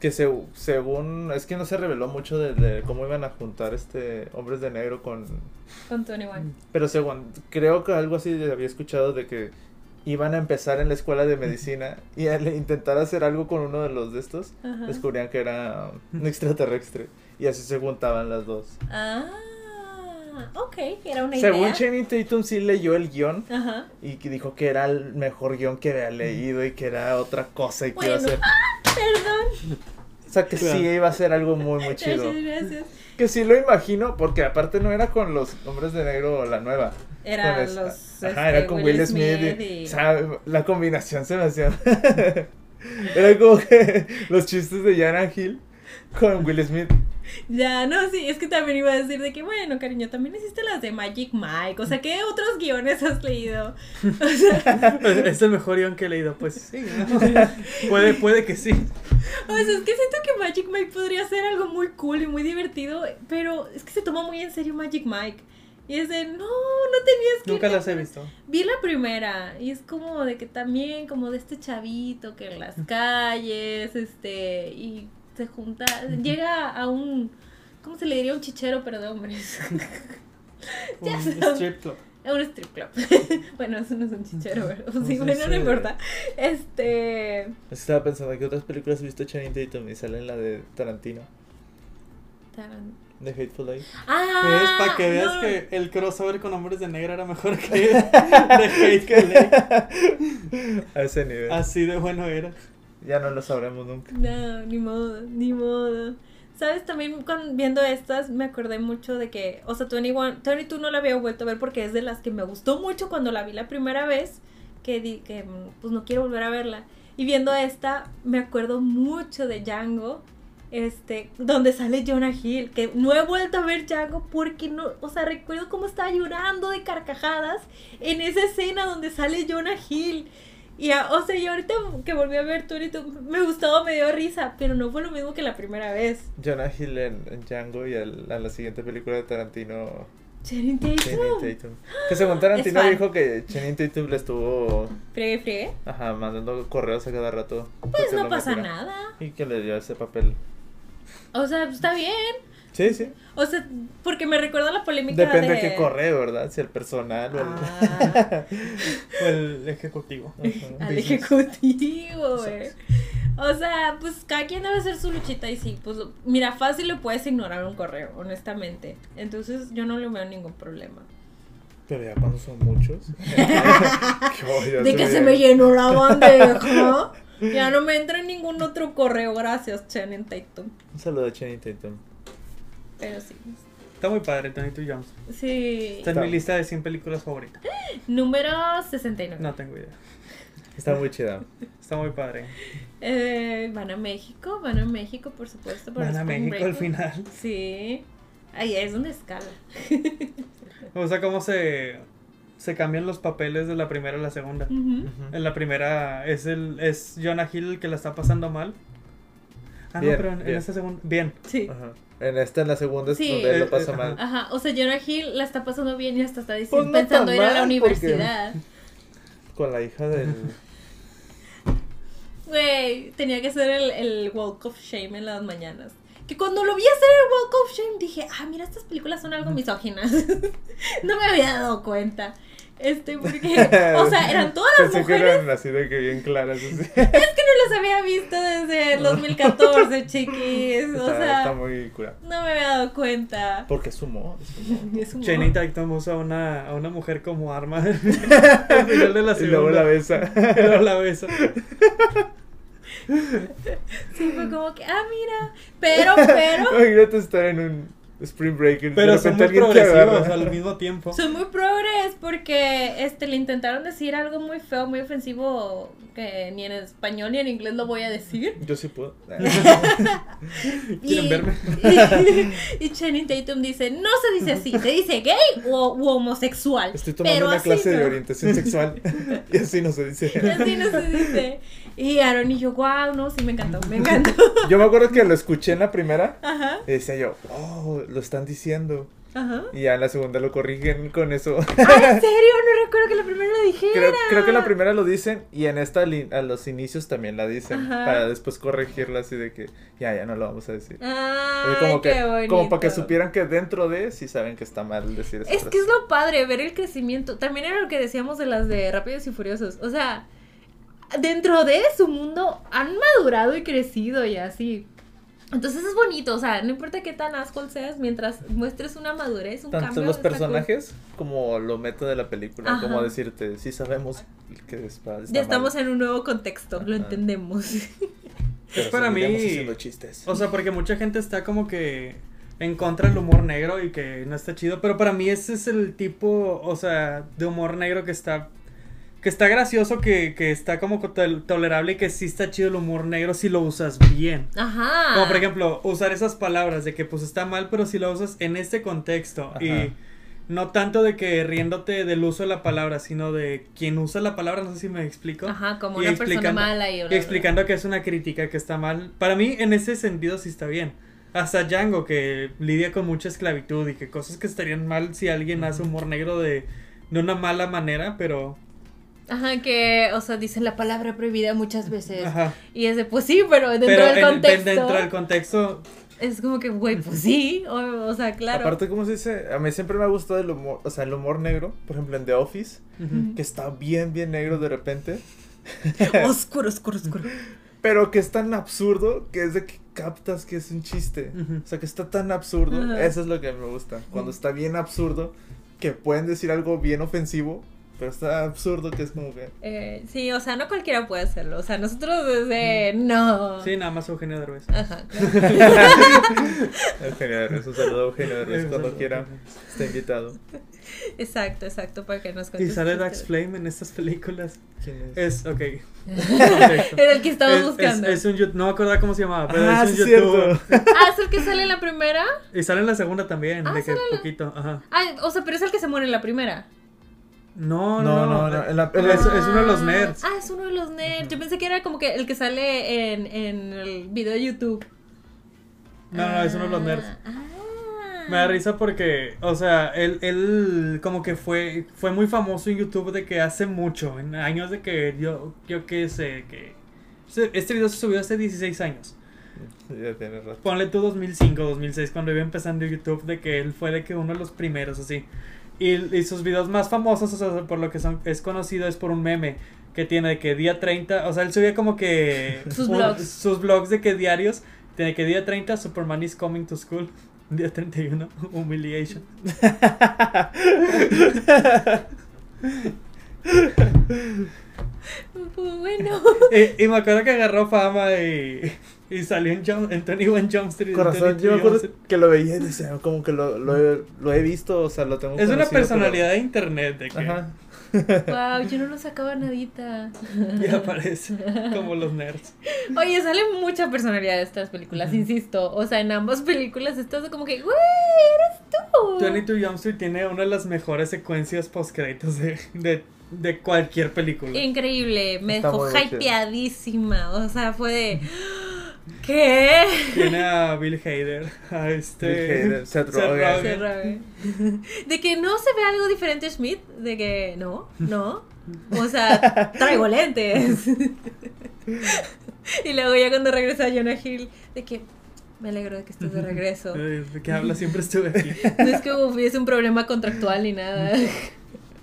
que se, según, es que no se reveló mucho de, de cómo iban a juntar este hombres de negro con Con 21. Pero según, creo que algo así había escuchado de que iban a empezar en la escuela de medicina y al intentar hacer algo con uno de los de estos, descubrían que era un extraterrestre. Y así se juntaban las dos. Ah, ok, era una Según idea. Channing Tatum sí leyó el guion Ajá. y que dijo que era el mejor guion que había leído y que era otra cosa y que iba a ser... Perdón. O sea, que sí iba a ser algo muy, muy chido. Gracias, gracias. Que sí lo imagino, porque aparte no era con los hombres de negro la nueva. Era los. Ajá, este, era con Will, Smith. y- y- o sea, la combinación se me hacía. era como que los chistes de Jana Hill con Will Smith. Ya, no, sí, es que también iba a decir de que, bueno, cariño, también hiciste las de Magic Mike. O sea, ¿qué otros guiones has leído? O sea, Es el mejor guion que he leído, pues sí. ¿no? puede, puede que sí. o sea, es que siento que Magic Mike podría ser algo muy cool y muy divertido, pero es que se toma muy en serio Magic Mike. Y es de, no, no tenías que... Nunca las he visto. Vi la primera y es como de que también como de este chavito que en las calles, este, y se junta, llega a un, ¿cómo se le diría? Un chichero, pero de hombres. Ya Un sabes. strip club. Un strip club. bueno, eso no es un chichero, ¿verdad? Sí, No sé, bueno, no sí. importa. Este, Estaba pensando que otras películas he visto Channing Tatum y sale en la de Tarantino, taran- de Hateful Eight. Ah, Es para que veas no. que el crossover con hombres de negro era mejor que de Hateful Eight. A ese nivel. Así de bueno era. Ya no lo sabremos nunca. No, ni modo, ni modo. ¿Sabes? También con, viendo estas me acordé mucho de que, o sea, 21, 22 no la había vuelto a ver porque es de las que me gustó mucho cuando la vi la primera vez, que, di, que pues no quiero volver a verla. Y viendo esta, me acuerdo mucho de Django, este, donde sale Jonah Hill, que no he vuelto a ver Django porque no, o sea, recuerdo cómo estaba llorando de carcajadas en esa escena donde sale Jonah Hill. Y, a- o sea, y ahorita que volví a ver Turito, me gustó, me dio risa, pero no fue lo mismo que la primera vez. Jonah Hill en, en Django y al- a la siguiente película de Tarantino, Channing Tatum. Tatum. Que según Tarantino dijo que Channing Tatum le estuvo Friegue, friegue. ajá, mandando correos a cada rato. Pues no pasa nada. Y que le dio ese papel. O sea, está bien. Sí, sí. O sea, porque me recuerda la polémica Depende de... de qué correo, ¿verdad? Si el personal o el... Ah, O el ejecutivo. Ajá. al ejecutivo, güey. O sea, pues cada quien debe hacer su luchita y sí, pues mira, fácil le puedes ignorar un correo, honestamente. Entonces yo no le veo ningún problema. Pero ya cuando son muchos. De que se me llenó la bandeja. Ya no me entra en ningún otro correo, gracias, Channing Tatum. Un saludo a Channing Tatum. Pero sí. Está muy padre, Tony Two Jones. Sí. Está en mi lista de 100 películas favoritas. Número 69. No tengo idea. Está muy chida. Está muy padre. Eh, van a México, van a México, por supuesto. por Van a México al final. Sí. Ahí es donde escala. Me gusta cómo se, se cambian los papeles de la primera a la segunda. En la primera es el es Jonah Hill el que la está pasando mal. Ah, Bien, no, pero en, esta segunda. Bien. Sí. Ajá. En esta, en la segunda, es Sí. donde él lo Eh, pasa eh, mal. Ajá, o sea, Jonah Hill la está pasando bien y hasta está diciendo, Pues no pensando ir a la universidad. Con la hija del. Güey, tenía que hacer el, el Walk of Shame en las mañanas. Que cuando lo vi hacer el Walk of Shame dije, ah, mira, estas películas son algo misóginas. no me había dado cuenta. Este, porque, o sea, eran todas las Pensé que mujeres. eran así de que bien claras. Así. Es que no las había visto desde el 2014, chiquis. O está, sea, está muy cura. no me había dado cuenta. Porque es humor. es humor. Es un Channing Tatum usa a una, a una mujer como arma al final de la Y luego segunda. la besa. Y luego la besa. Sí, fue como que, ah, mira. Pero, pero. Imagínate estar en un Spring Break y de Pero son muy progresivos al mismo tiempo. Soy muy progres porque este le intentaron decir algo muy feo, muy ofensivo que ni en español ni en inglés lo voy a decir. Yo sí puedo. ¿Quieren verme? Y, Channing Tatum dice, no se dice así, se dice gay o u homosexual. Estoy tomando pero una clase de orientación sexual. y así no se dice. Y así no se dice. Y Aaron y yo, wow, no, sí me encantó, me encantó. Yo me acuerdo que lo escuché en la primera Ajá, y decía yo, oh, lo están diciendo. ajá. Y ya en la segunda lo corrigen con eso. Ah, ¿en serio? No recuerdo que la primera lo dijera. Creo, creo que en la primera lo dicen y en esta a los inicios también la dicen Ajá. para después corregirla así de que ya, ya no lo vamos a decir. Ah, Es como que qué bonito. como para que supieran que dentro de sí saben que está mal decir eso. Es que es lo padre, ver el crecimiento. También era lo que decíamos de las de Rápidos y Furiosos. O sea, dentro de su mundo han madurado y crecido y así. Entonces es bonito, o sea, no importa qué tan asshole seas, mientras muestres una madurez, un tanto cambio. los cool. personajes como lo meto de la película, Ajá. como decirte, sí sabemos que está, está Ya estamos mal, en un nuevo contexto, lo entendemos. pero Es para mí- chistes. O sea, porque mucha gente está como que en contra del humor negro y que no está chido, pero para mí ese es el tipo, o sea, de humor negro que está que está gracioso, que, que está como tol- tolerable y que sí está chido el humor negro si lo usas bien. Ajá. Como por ejemplo, usar esas palabras de que pues está mal, pero si lo usas en este contexto Ajá. y no tanto de que riéndote del uso de la palabra, sino de quien usa la palabra, no sé si me explico. Ajá, como Y una persona explicando- mala y, bla, Y bla, explicando que es una crítica, que está mal. Para mí, en ese sentido, sí está bien. Hasta Django, que lidia con mucha esclavitud y que cosas que estarían mal si alguien hace humor negro de, de una mala manera, pero... Ajá, que, o sea, dicen la palabra prohibida muchas veces. Ajá. Y es de, pues sí, pero dentro Pero del en- contexto. dentro del contexto, Es como que, güey, pues sí. O, o sea, claro. Aparte, ¿cómo se dice? A mí siempre me ha gustado el humor, o sea, el humor negro, por ejemplo, en The Office, que está bien, bien negro de repente, oscuro, oscuro, oscuro. pero que es tan absurdo que es de que captas que es un chiste. O sea, que está tan absurdo, eso es lo que me gusta. Cuando está bien absurdo, que pueden decir algo bien ofensivo, pero está absurdo que es como que... Eh, sí, o sea, no cualquiera puede hacerlo. O sea, nosotros desde. No. sí, nada más Eugenio Derbez. Ajá. claro. Eugenio Derbez, un saludo a Eugenio Derbez cuando saludo. quiera, está invitado. exacto, exacto, para que nos Y sale Dax. Flame en estas películas. ¿Quién es? Es, ok. Era el que estabas Es- es- buscando. Es, un no me acuerdo cómo se llamaba, pero ah, es un sí, youtuber. cierto. Ah, es el que sale en la primera. Y sale en la segunda también, Ah, de que la- poquito, ajá. Ah, o sea, pero es el que se muere en la primera. No, No, no, no, no. la- la- es, es uno de los nerds. Ah, es uno de los nerds. Yo pensé que era como que el que sale en, en el video de YouTube. No, no, es uno de los nerds. Ah. Me da risa porque, o sea, él, él como que fue, fue muy famoso en YouTube de que hace mucho, en años de que yo, yo qué sé, que... Este video se subió hace 16 años. Ya tienes razón. Ponle tú 2005, 2006, cuando iba empezando YouTube, de que él fue de que uno de los primeros, así. Y, y sus videos más famosos, o sea, por lo que son, es conocido, es por un meme que tiene de que día 30, o sea, él subía como que... Sus un- vlogs. Sus vlogs de que diarios, tiene que día 30, Superman is coming to school. Día 31, humiliation. Bueno. y, y me acuerdo que agarró fama y, y salió en, Jump, en 21 Jump Street. Corazón, 22 yo me acuerdo que lo veía y decía, como que lo, lo, he, lo he visto, o sea, lo tengo Es una pero- personalidad de internet de que... Ajá. Wow, yo no lo sacaba nadita. Y aparece como los nerds. Oye, sale mucha personalidad de estas películas, insisto. O sea, en ambas películas estás como que, güey, eres tú. 22 Jump Street tiene una de las mejores secuencias post-créditos de, de, de cualquier película. Increíble, me Está dejó hypeadísima. O sea, fue de. ¿Qué? Tiene a Bill Hader, a este... Bill Hader, Seth Seth Rogen. Se rabe. De que no se ve algo diferente Schmidt, de que no, no. O sea, traigo lentes. Y luego ya cuando regresa Jonah Hill, de que me alegro de que estés de regreso. ¿De qué habla? Siempre estuve aquí. No es que hubiese un problema contractual ni nada.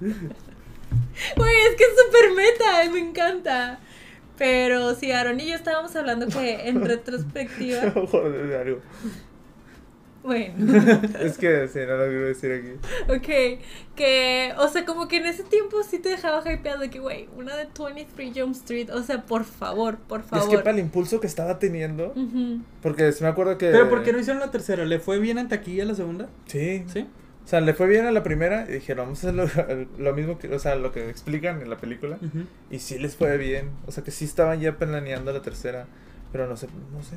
Güey, es que es súper meta, me encanta. Pero sí, Aaron y yo estábamos hablando que en retrospectiva. Algo. Bueno. Es que sí, no lo quiero decir aquí. Ok, que, o sea, como que en ese tiempo sí te dejaba hypeado de que, güey, una de 23 Jump Street, o sea, por favor, por Es favor. que para el impulso que estaba teniendo, Ujú. porque sí me acuerdo que... Pero ¿por qué no hicieron la tercera? ¿Le fue bien en taquilla la segunda? Sí, ¿Sí? O sea, le fue bien a la primera y dijeron, vamos a hacer lo, lo mismo que, o sea, lo que explican en la película. Y sí les fue bien. O sea, que sí estaban ya planeando la tercera. Pero no sé, no sé.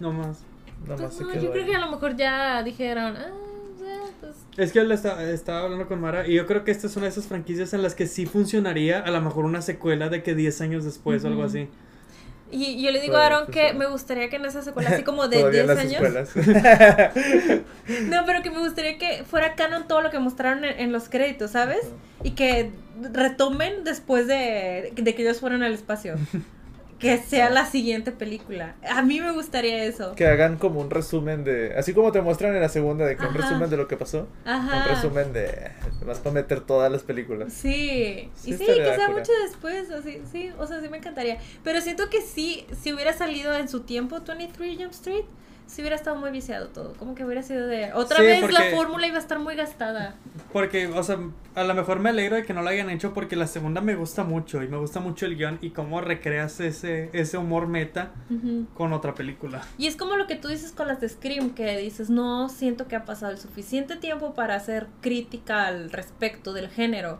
No más. Más Pues se no, quedó yo creo que a lo mejor ya dijeron, ah, pues. Es que él está- estaba hablando con Mara y yo creo que esta es una de esas franquicias en las que sí funcionaría a lo mejor una secuela de que 10 años después o algo así. Y yo le digo a Aaron que me gustaría que en esa secuela, así como de Todavía en 10 las años. No, pero que me gustaría que fuera canon todo lo que mostraron en, en los créditos, ¿sabes? Y que retomen después de, de que ellos fueron al espacio. Que sea la siguiente película. A mí me gustaría eso. que hagan como un resumen de. Así como te muestran en la segunda, de que un resumen de lo que pasó. Ajá. Un resumen de. Vas para meter todas las películas. Sí, Sí, y sí, que sea mucho después, así, sí, o sea, sí me encantaría. Pero siento que sí, si hubiera salido en su tiempo 23 Jump Street, sí hubiera estado muy viciado todo. Como que hubiera sido de. Otra Sí, vez la fórmula iba a estar muy gastada. Porque, o sea, a lo mejor me alegro de que no lo hayan hecho porque la segunda me gusta mucho y me gusta mucho el guion y cómo recreas ese, ese humor meta con otra película. Y es como lo que tú dices con las de Scream, que dices, no siento que ha pasado el suficiente tiempo para hacer crítica al respecto del género.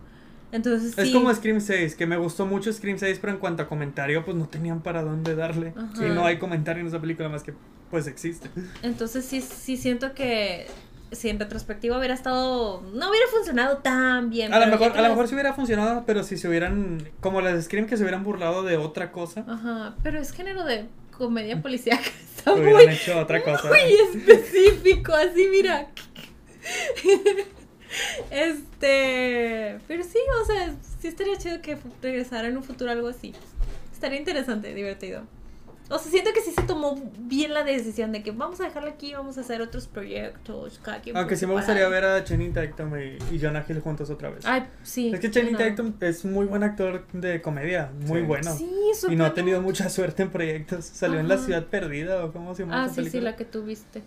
Entonces sí. Es como Scream 6, que me gustó mucho Scream 6, pero en cuanto a comentario, pues no tenían para dónde darle. Ajá. Y no hay comentario en esa película más que, pues existe. Entonces sí, sí siento que si en retrospectiva hubiera estado, no hubiera funcionado tan bien. A lo mejor, a lo mejor sí hubiera funcionado, pero si se hubieran, como las Scream, que se hubieran burlado de otra cosa, Ajá, pero es género de comedia policíaca. Está hubieran muy, hecho otra cosa. muy específico, así mira. Este, pero sí, o sea, sí estaría chido que regresara en un futuro algo así. Estaría interesante, divertido. O sea, siento que sí se tomó bien la decisión de que vamos a dejarlo aquí, vamos a hacer otros proyectos. cada quien Aunque por sí me gustaría ver a Channing Tatum y, y Jonah Hill juntos otra vez. Ay, sí. es que Channing no. Tatum es muy buen actor de comedia, muy Sí. bueno. Sí, y no ha tenido mucha suerte en proyectos. Salió en La. Ciudad Perdida o cómo se llama Ah, esa sí, sí, la que tú viste.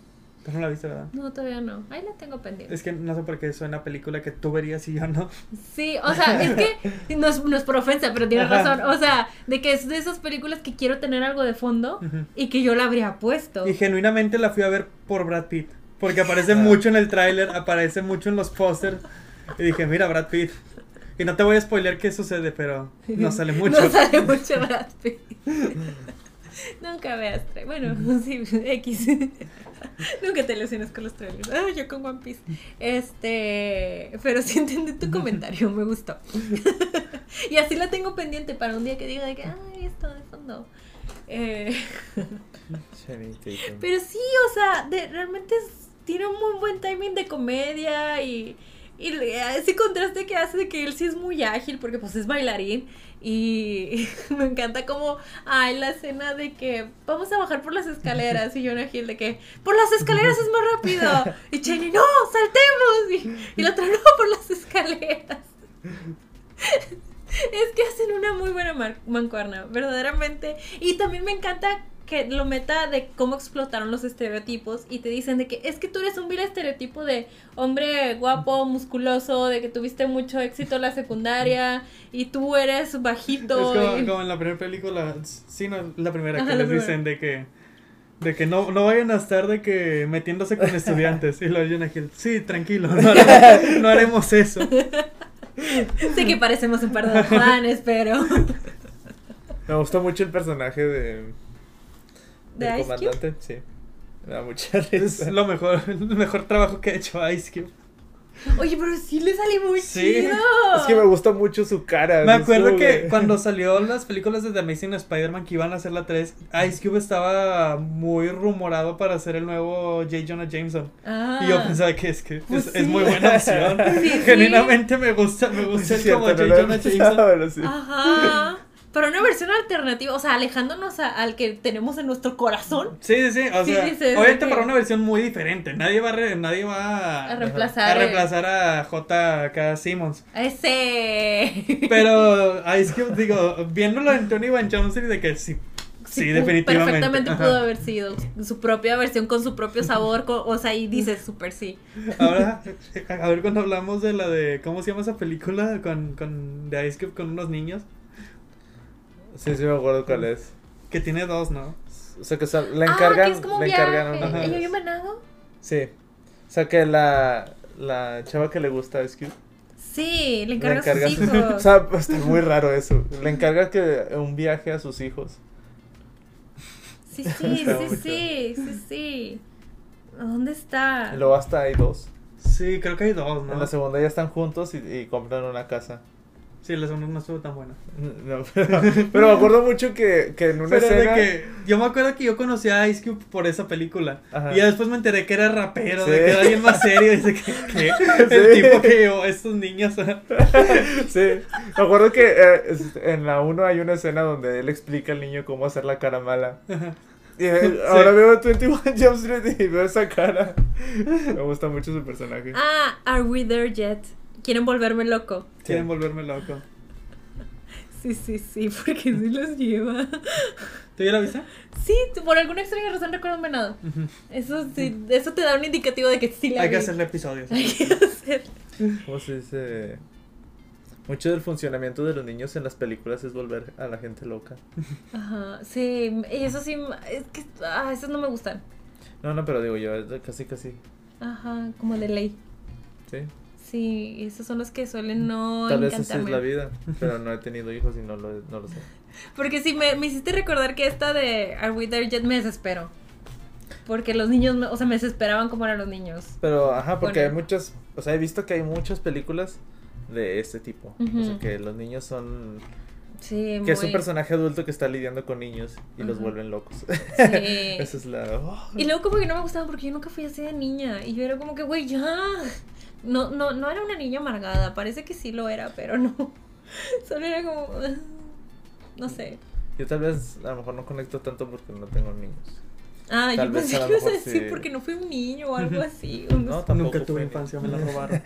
Tú no la viste, ¿verdad? No, todavía no. Ahí la tengo pendiente. Es que no sé por qué suena película que tú verías y yo no. Sí, o sea, es que no es, no es por ofensa, pero tienes Ajá. razón. O sea, de que es de esas películas que quiero tener algo de fondo y que yo la habría puesto. Y genuinamente la fui a ver por Brad Pitt. Porque aparece Ah. mucho en el tráiler, aparece mucho en los pósters. Y dije, mira, Brad Pitt. Y no te voy a spoilear qué sucede, pero no sale mucho. No sale mucho Brad Pitt. Nunca veas Bueno, sí, X. Nunca te ilusiones con los trailers. Ah, yo con One Piece. Este. Pero sí entendí tu comentario, me gustó. y así la tengo pendiente para un día que diga de que, ay, esto de fondo. Eh, pero sí, o sea, de, realmente es- tiene un muy buen timing de comedia y, y ese contraste que hace de que él sí es muy ágil porque pues es bailarín y me encanta como ay la escena de que vamos a bajar por las escaleras y Jonah Hill de que por las escaleras es más rápido y Cheney no saltemos y, y la otra no por las escaleras es que hacen una muy buena mancuerna, verdaderamente. Y también me encanta que lo meta de cómo explotaron los estereotipos y te dicen de que es que tú eres un vil estereotipo de hombre guapo, musculoso, de que tuviste mucho éxito en la secundaria y tú eres Es bajito. como, y- como en la primera película, sí, no, la primera Ajá, que la les primera. dicen de que de que no, no vayan a estar de que metiéndose con estudiantes. Y lo Jonah Hill, sí, tranquilo, no haremos, no haremos eso. sé que parecemos un par de Juanes, pero. Me gusta mucho el personaje de. ¿De del Ice Cube? comandante, sí. Me da mucha Es risa. lo mejor, el mejor trabajo que ha hecho Ice Cube. Oye, pero sí le sale muy Sí. chido. Es que me gusta mucho su cara. Me acuerdo que cuando salió las películas de The Amazing Spider-Man que iban a hacer la 3, Ice Cube estaba muy rumorado para hacer el nuevo J. Jonah Jameson. Ah. Y yo pensaba que es que Pues es, es sí. muy buena opción. Sí, sí. Genuinamente me gusta, me gusta es el como cierto, J. Jonah Jameson. Ajá. Pero una versión alternativa, o sea, alejándonos a- al que tenemos en nuestro corazón Sí, sí, sí. O Sí, sea, dices, obviamente para una versión muy diferente. Nadie va a, re- nadie va a a, reemplazar. a el- reemplazar a J.K. Simmons. ese. Pero Ice Cube, digo, viéndolo en Tony Van Johnson y de que sí, sí, definitivamente. Perfectamente Ajá. pudo haber sido su propia versión con su propio sabor, o sea, y dices súper sí. Ahora, a ver cuando hablamos de la de, ¿cómo se llama esa película? Con, con de Ice Cube con unos niños. Sí, sí, me acuerdo cuál es. Que tiene dos, ¿no? O sea, que o sea, le ah, encargan. que es como un le viaje. encargan una-. ¿Ella había manado? Sí. O sea, que la, la chava que le gusta a Ice Cube. Sí, le Le encarga a sus hijos. O sea, está muy raro eso. Le encarga que un viaje a sus hijos. Sí, sí, sí, sí, sí, sí. ¿Dónde está? Luego hasta hay dos. Sí, creo que hay dos, En ¿no? la segunda ya están juntos y, y compran una casa. Sí, la segunda no estuvo tan buena. No, pero, pero me acuerdo mucho que, que en una Pero escena. de que yo me acuerdo que yo conocí a Ice Cube por esa película. Ajá. Y ya después me enteré que era rapero, Sí. de que era alguien más serio. Dice que, ¿qué? El Sí. tipo que llevó a estos niños. a- Sí, me acuerdo que eh, en la 1 hay una escena donde él explica al niño cómo hacer la cara mala. Y eh, ahora veo 21 Jump Street y veo esa cara. Me gusta mucho su personaje. Ah, Are We There Yet? Quieren volverme loco. Quieren volverme loco. Sí, sí, sí, porque sí los lleva. ¿Tú ya la viste? Sí, por alguna extraña razón recuerdo venado. Eso sí, eso te da un indicativo de que sí la Hay que hacerle episodios. Hay que hacer. ¿Cómo se dice? Mucho del funcionamiento de los niños en las películas es volver a la gente loca. Ajá, sí, y eso sí, es que, ah, esos no me gustan. No, no, pero digo yo, casi, casi. Ajá, como de ley. Sí. Sí, esos son los que suelen no Tal vez esa es la vida, pero no he tenido hijos y no lo, no lo sé. Porque sí, me, me hiciste recordar que esta de Are We There Yet me desespero. Porque los niños, o sea, me desesperaban como eran los niños. Pero, ajá, porque Bueno. hay muchas, o sea, he visto que hay muchas películas de este tipo. O sea, que los niños son... Sí, Que es un personaje adulto que está lidiando con niños y los vuelven locos. Sí. Esa es la... oh. Y luego como que no me gustaba porque yo nunca fui así de niña. Y yo era como que, güey, ya. No, no, no era una niña amargada. Parece que sí lo era, pero no. Solo era como... No sé. Yo tal vez a lo mejor no conecto tanto porque no tengo niños. Ah, Tal yo vez pensé que ibas a decir sí. porque no fui un niño o algo así. o no No, sé. tampoco Nunca tuve infancia, me la robaron.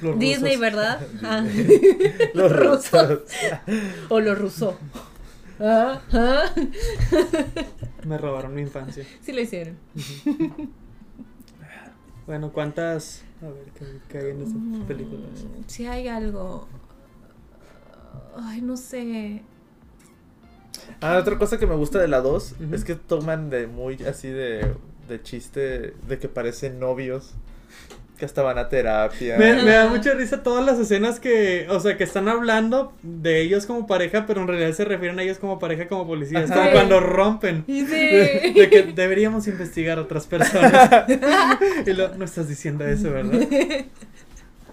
Los Disney, rusos. ¿verdad? Ah. Los rusos. rusos. O lo ruso. Ah, ah. Me robaron mi infancia. Sí lo hicieron. Bueno, ¿cuántas? A ver, ¿qué, qué hay en esas películas? Mm, Sí hay algo. Ay, no sé. Ah, otra cosa que me gusta de la 2 Ujú. es que toman de muy así de, de chiste de que parecen novios. Que hasta van a terapia. Me, me da mucha risa todas las escenas que, o sea, que están hablando de ellos como pareja, pero en realidad se refieren a ellos como pareja, como policías. Ajá. Como cuando rompen. Y De, sí. de que deberíamos investigar a otras personas. y lo, no estás diciendo eso, ¿verdad?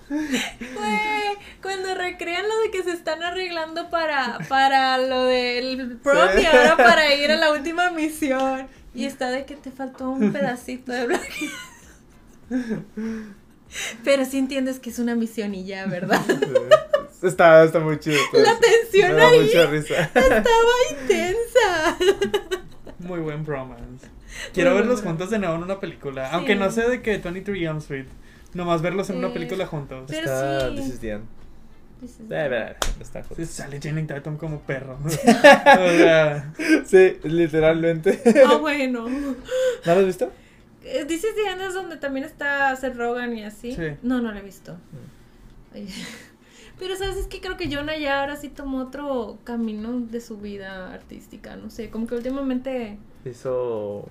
Güey, cuando recrean lo de que se están arreglando para, para lo del prom Sí. y ahora para ir a la última misión. Y está de que te faltó un pedacito de blanqueo. Pero sí entiendes que es una misión y ya, ¿verdad? Está, está muy chido. La eso. tensión Me ahí mucha risa. estaba intensa. Muy buen bromance. Quiero Muy verlos buen juntos de nuevo en una película. Sí. Aunque no sé de qué, 23 Elm Street. Nomás verlos en una Sí. película juntos. Pero Está, sí. This is the end. Eh, eh, está Sí, sale Channing Tatum como perro. o sea, Sí, literalmente. Ah, bueno. ¿No lo has visto? Eh, Dices de Andes donde también está Seth Rogen y así. Sí. No, no lo he visto. Ay. Pero sabes, es que creo que Jonah ya ahora sí tomó otro camino de su vida artística, no sé, como que últimamente... Hizo.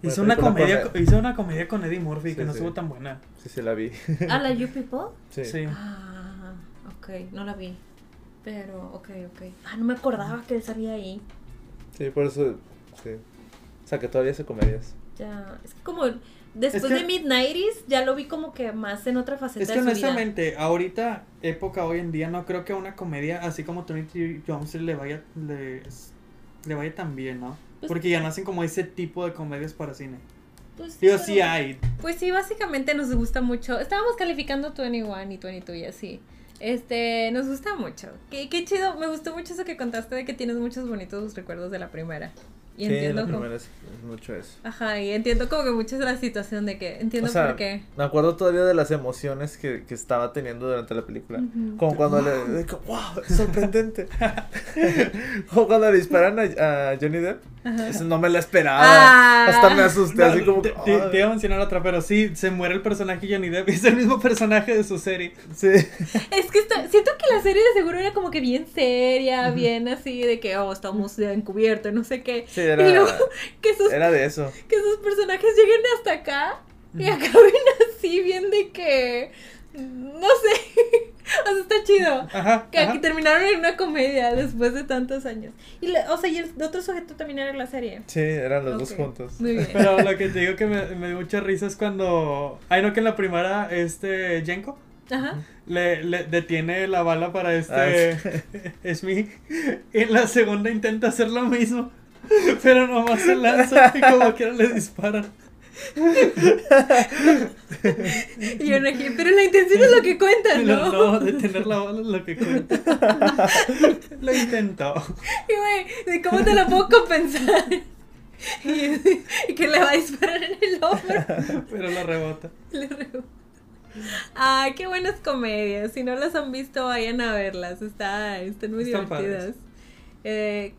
Hizo una, comedia, con- hizo una comedia con Eddie Murphy que no sí. estuvo tan buena. Sí, sí, la vi. ¿A la You People? Sí. Sí. Ah, ok, no la vi. Pero, ok, ok. Ah, no me acordaba que él salía ahí. Sí, por eso. Sí. O sea, que todavía hace comedias. Ya, es que como después Es que- de Mid-90s ya lo vi como que más en otra faceta Es que de su vida. honestamente, ahorita, época hoy en día, no creo que a una comedia así como Trinity Jones le vaya, le, le vaya tan bien, ¿no? Pues- Porque ya nacen como ese tipo de comedias para cine. Pues, Digo, pero- sí hay. Pues sí, básicamente nos gusta mucho. Estábamos calificando 21 y 22 y así. Este, nos gusta mucho. Qué, qué chido, me gustó mucho eso que contaste de que tienes muchos bonitos recuerdos de la primera. Y sí, entiendo la como- primera es, es mucho eso. Ajá, y entiendo como que mucho es la situación de que entiendo O sea, por qué. Me acuerdo todavía de las emociones que, que estaba teniendo durante la película. Como cuando le. que, ¡Wow! ¡Es sorprendente! como cuando le disparan a, a Johnny Depp. Eso no me lo esperaba. Ah. Hasta me asusté, No, así como. te, que, te- iba a mencionar otra, pero sí, se muere el personaje Johnny Depp. Es el mismo personaje de su serie. Sí. Es que está- siento que la serie de seguro era como que bien seria, bien así de que, oh, estamos ya encubiertos, no sé qué. Sí, era, Y luego que sus, era de eso. que sus personajes lleguen hasta acá y acaben así bien de que, no sé, o sea, está chido. Ajá. Que ajá. aquí terminaron en una comedia después de tantos años. Y, le- o sea, y el otro sujeto también era en la serie. Sí, eran los dos juntos. Muy bien. Pero lo que te digo que me, me dio mucha risa es cuando. Ay, no, que en la primera, este. Jenko Ajá. le, le detiene la bala para Ah, este. Smith. Y en la segunda intenta hacer lo mismo. Pero nomás se lanza y como quiera le disparan. Y yo no dije, pero la intención es lo que cuentan, No, ¿no? no, detener la bala es lo que cuenta. Lo intentó. Y güey, ¿de cómo te lo puedo compensar? Y, y que le va a disparar en el hombro. Pero la rebota. Le rebo- Ay, qué buenas comedias. Si no las han visto, vayan a verlas. Está, están muy Están divertidas. Eh,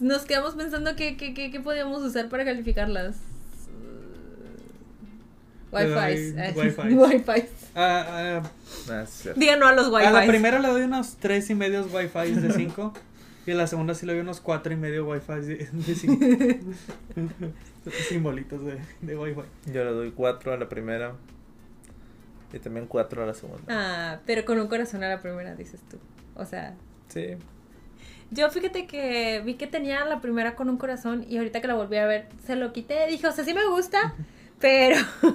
nos quedamos pensando que, que, que, que podíamos usar para calificarlas. Wi-Fi. Wi-Fi. Wi-Fi. Ah, ah, a los Wi-Fi. a la primera le doy unos tres y medios Wi-Fi de 5. Y a la segunda sí le doy unos cuatro y medio Wi-Fi de 5. Simbolitos de, de Wi-Fi. Yo le doy 4 a la primera. Y también 4 a la segunda. Ah, pero con un corazón a la primera, dices tú. O sea, Sí. Yo fíjate que vi que tenía la primera con un corazón y ahorita que la volví a ver se lo quité. Dije, o sea, sí me gusta, pero... o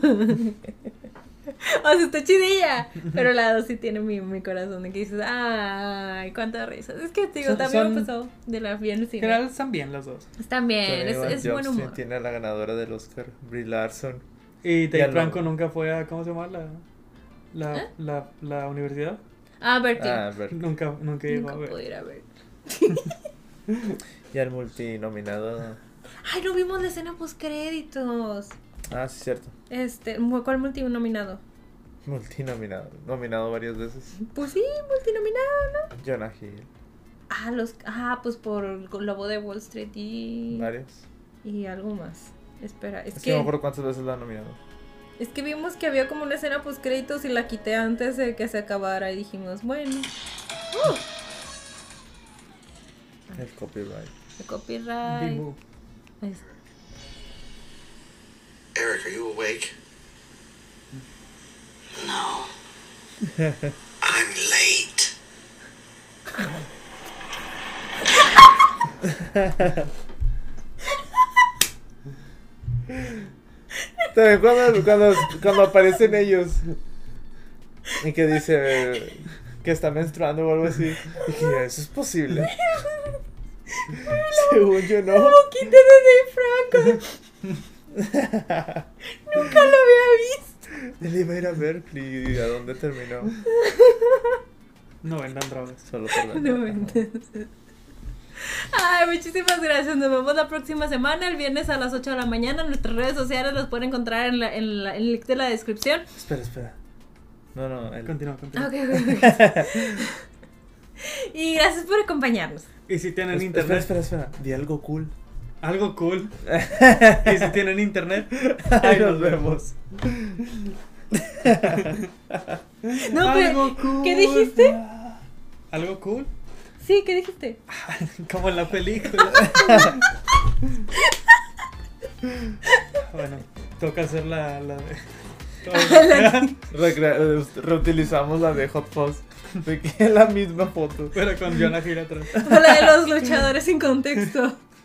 sea, está chidilla. Pero la dos sí tiene mi, mi corazón de que dices, ay, cuántas risas. Es que, te digo, Son- también son- me pasó de la bien cine. general están bien las dos. Están bien, es, es buen humor. Tiene a la ganadora del Oscar, Brie Larson. Y Dave no. Franco nunca fue a. ¿Cómo se llama? La, la, ¿Eh? la, la universidad. Ah, Bertie. Ah, Bert. Nunca, nunca llegó a ver. pude ir a ver. Y el multinominado. Ay, no vimos la escena post créditos. Ah, sí, cierto. Este, ¿cuál multinominado? Multinominado. Nominado varias veces. Pues sí, multinominado, ¿no? Jonah Hill. Ah, los, ah, pues por Lobo de Wall Street y, Varios. y algo más. Espera, es Es que no me acuerdo cuántas veces lo han nominado. es que vimos que había como una escena post créditos y la quité antes de que se acabara y dijimos, bueno, uh, El copyright. el copyright. Eric, are you awake? No. I'm late. Cuando, cuando, cuando aparecen ellos y que dice que está menstruando o algo así. Dije, eso es posible. Según yo no. Boquita de Dave Franco. Nunca lo había visto. Él iba a ir a Berkeley y a dónde terminó. No vendan drogas. Solo por la No entiendes. Ay, muchísimas gracias. Nos vemos la próxima semana, el viernes a las 8 de la mañana. Nuestras redes sociales los pueden encontrar en, la, en, la- en el link de la descripción. Espera, espera. No, no, el- Continúa, continúa. Ok, ok, ok. y gracias por acompañarnos. Y si tienen Es- internet, Espera, espera, espera. Di algo cool. Algo cool. y si tienen internet, Ahí nos vemos. No, pero, Algo cool. ¿qué dijiste? ¿Algo cool? Sí, ¿qué dijiste? Como en la película. Bueno, toca hacer la, la de. Eh, reutilizamos la de Hot Fuzz. De que es la misma foto. Pero con Jonah Hill atrás. La de los luchadores sin contexto.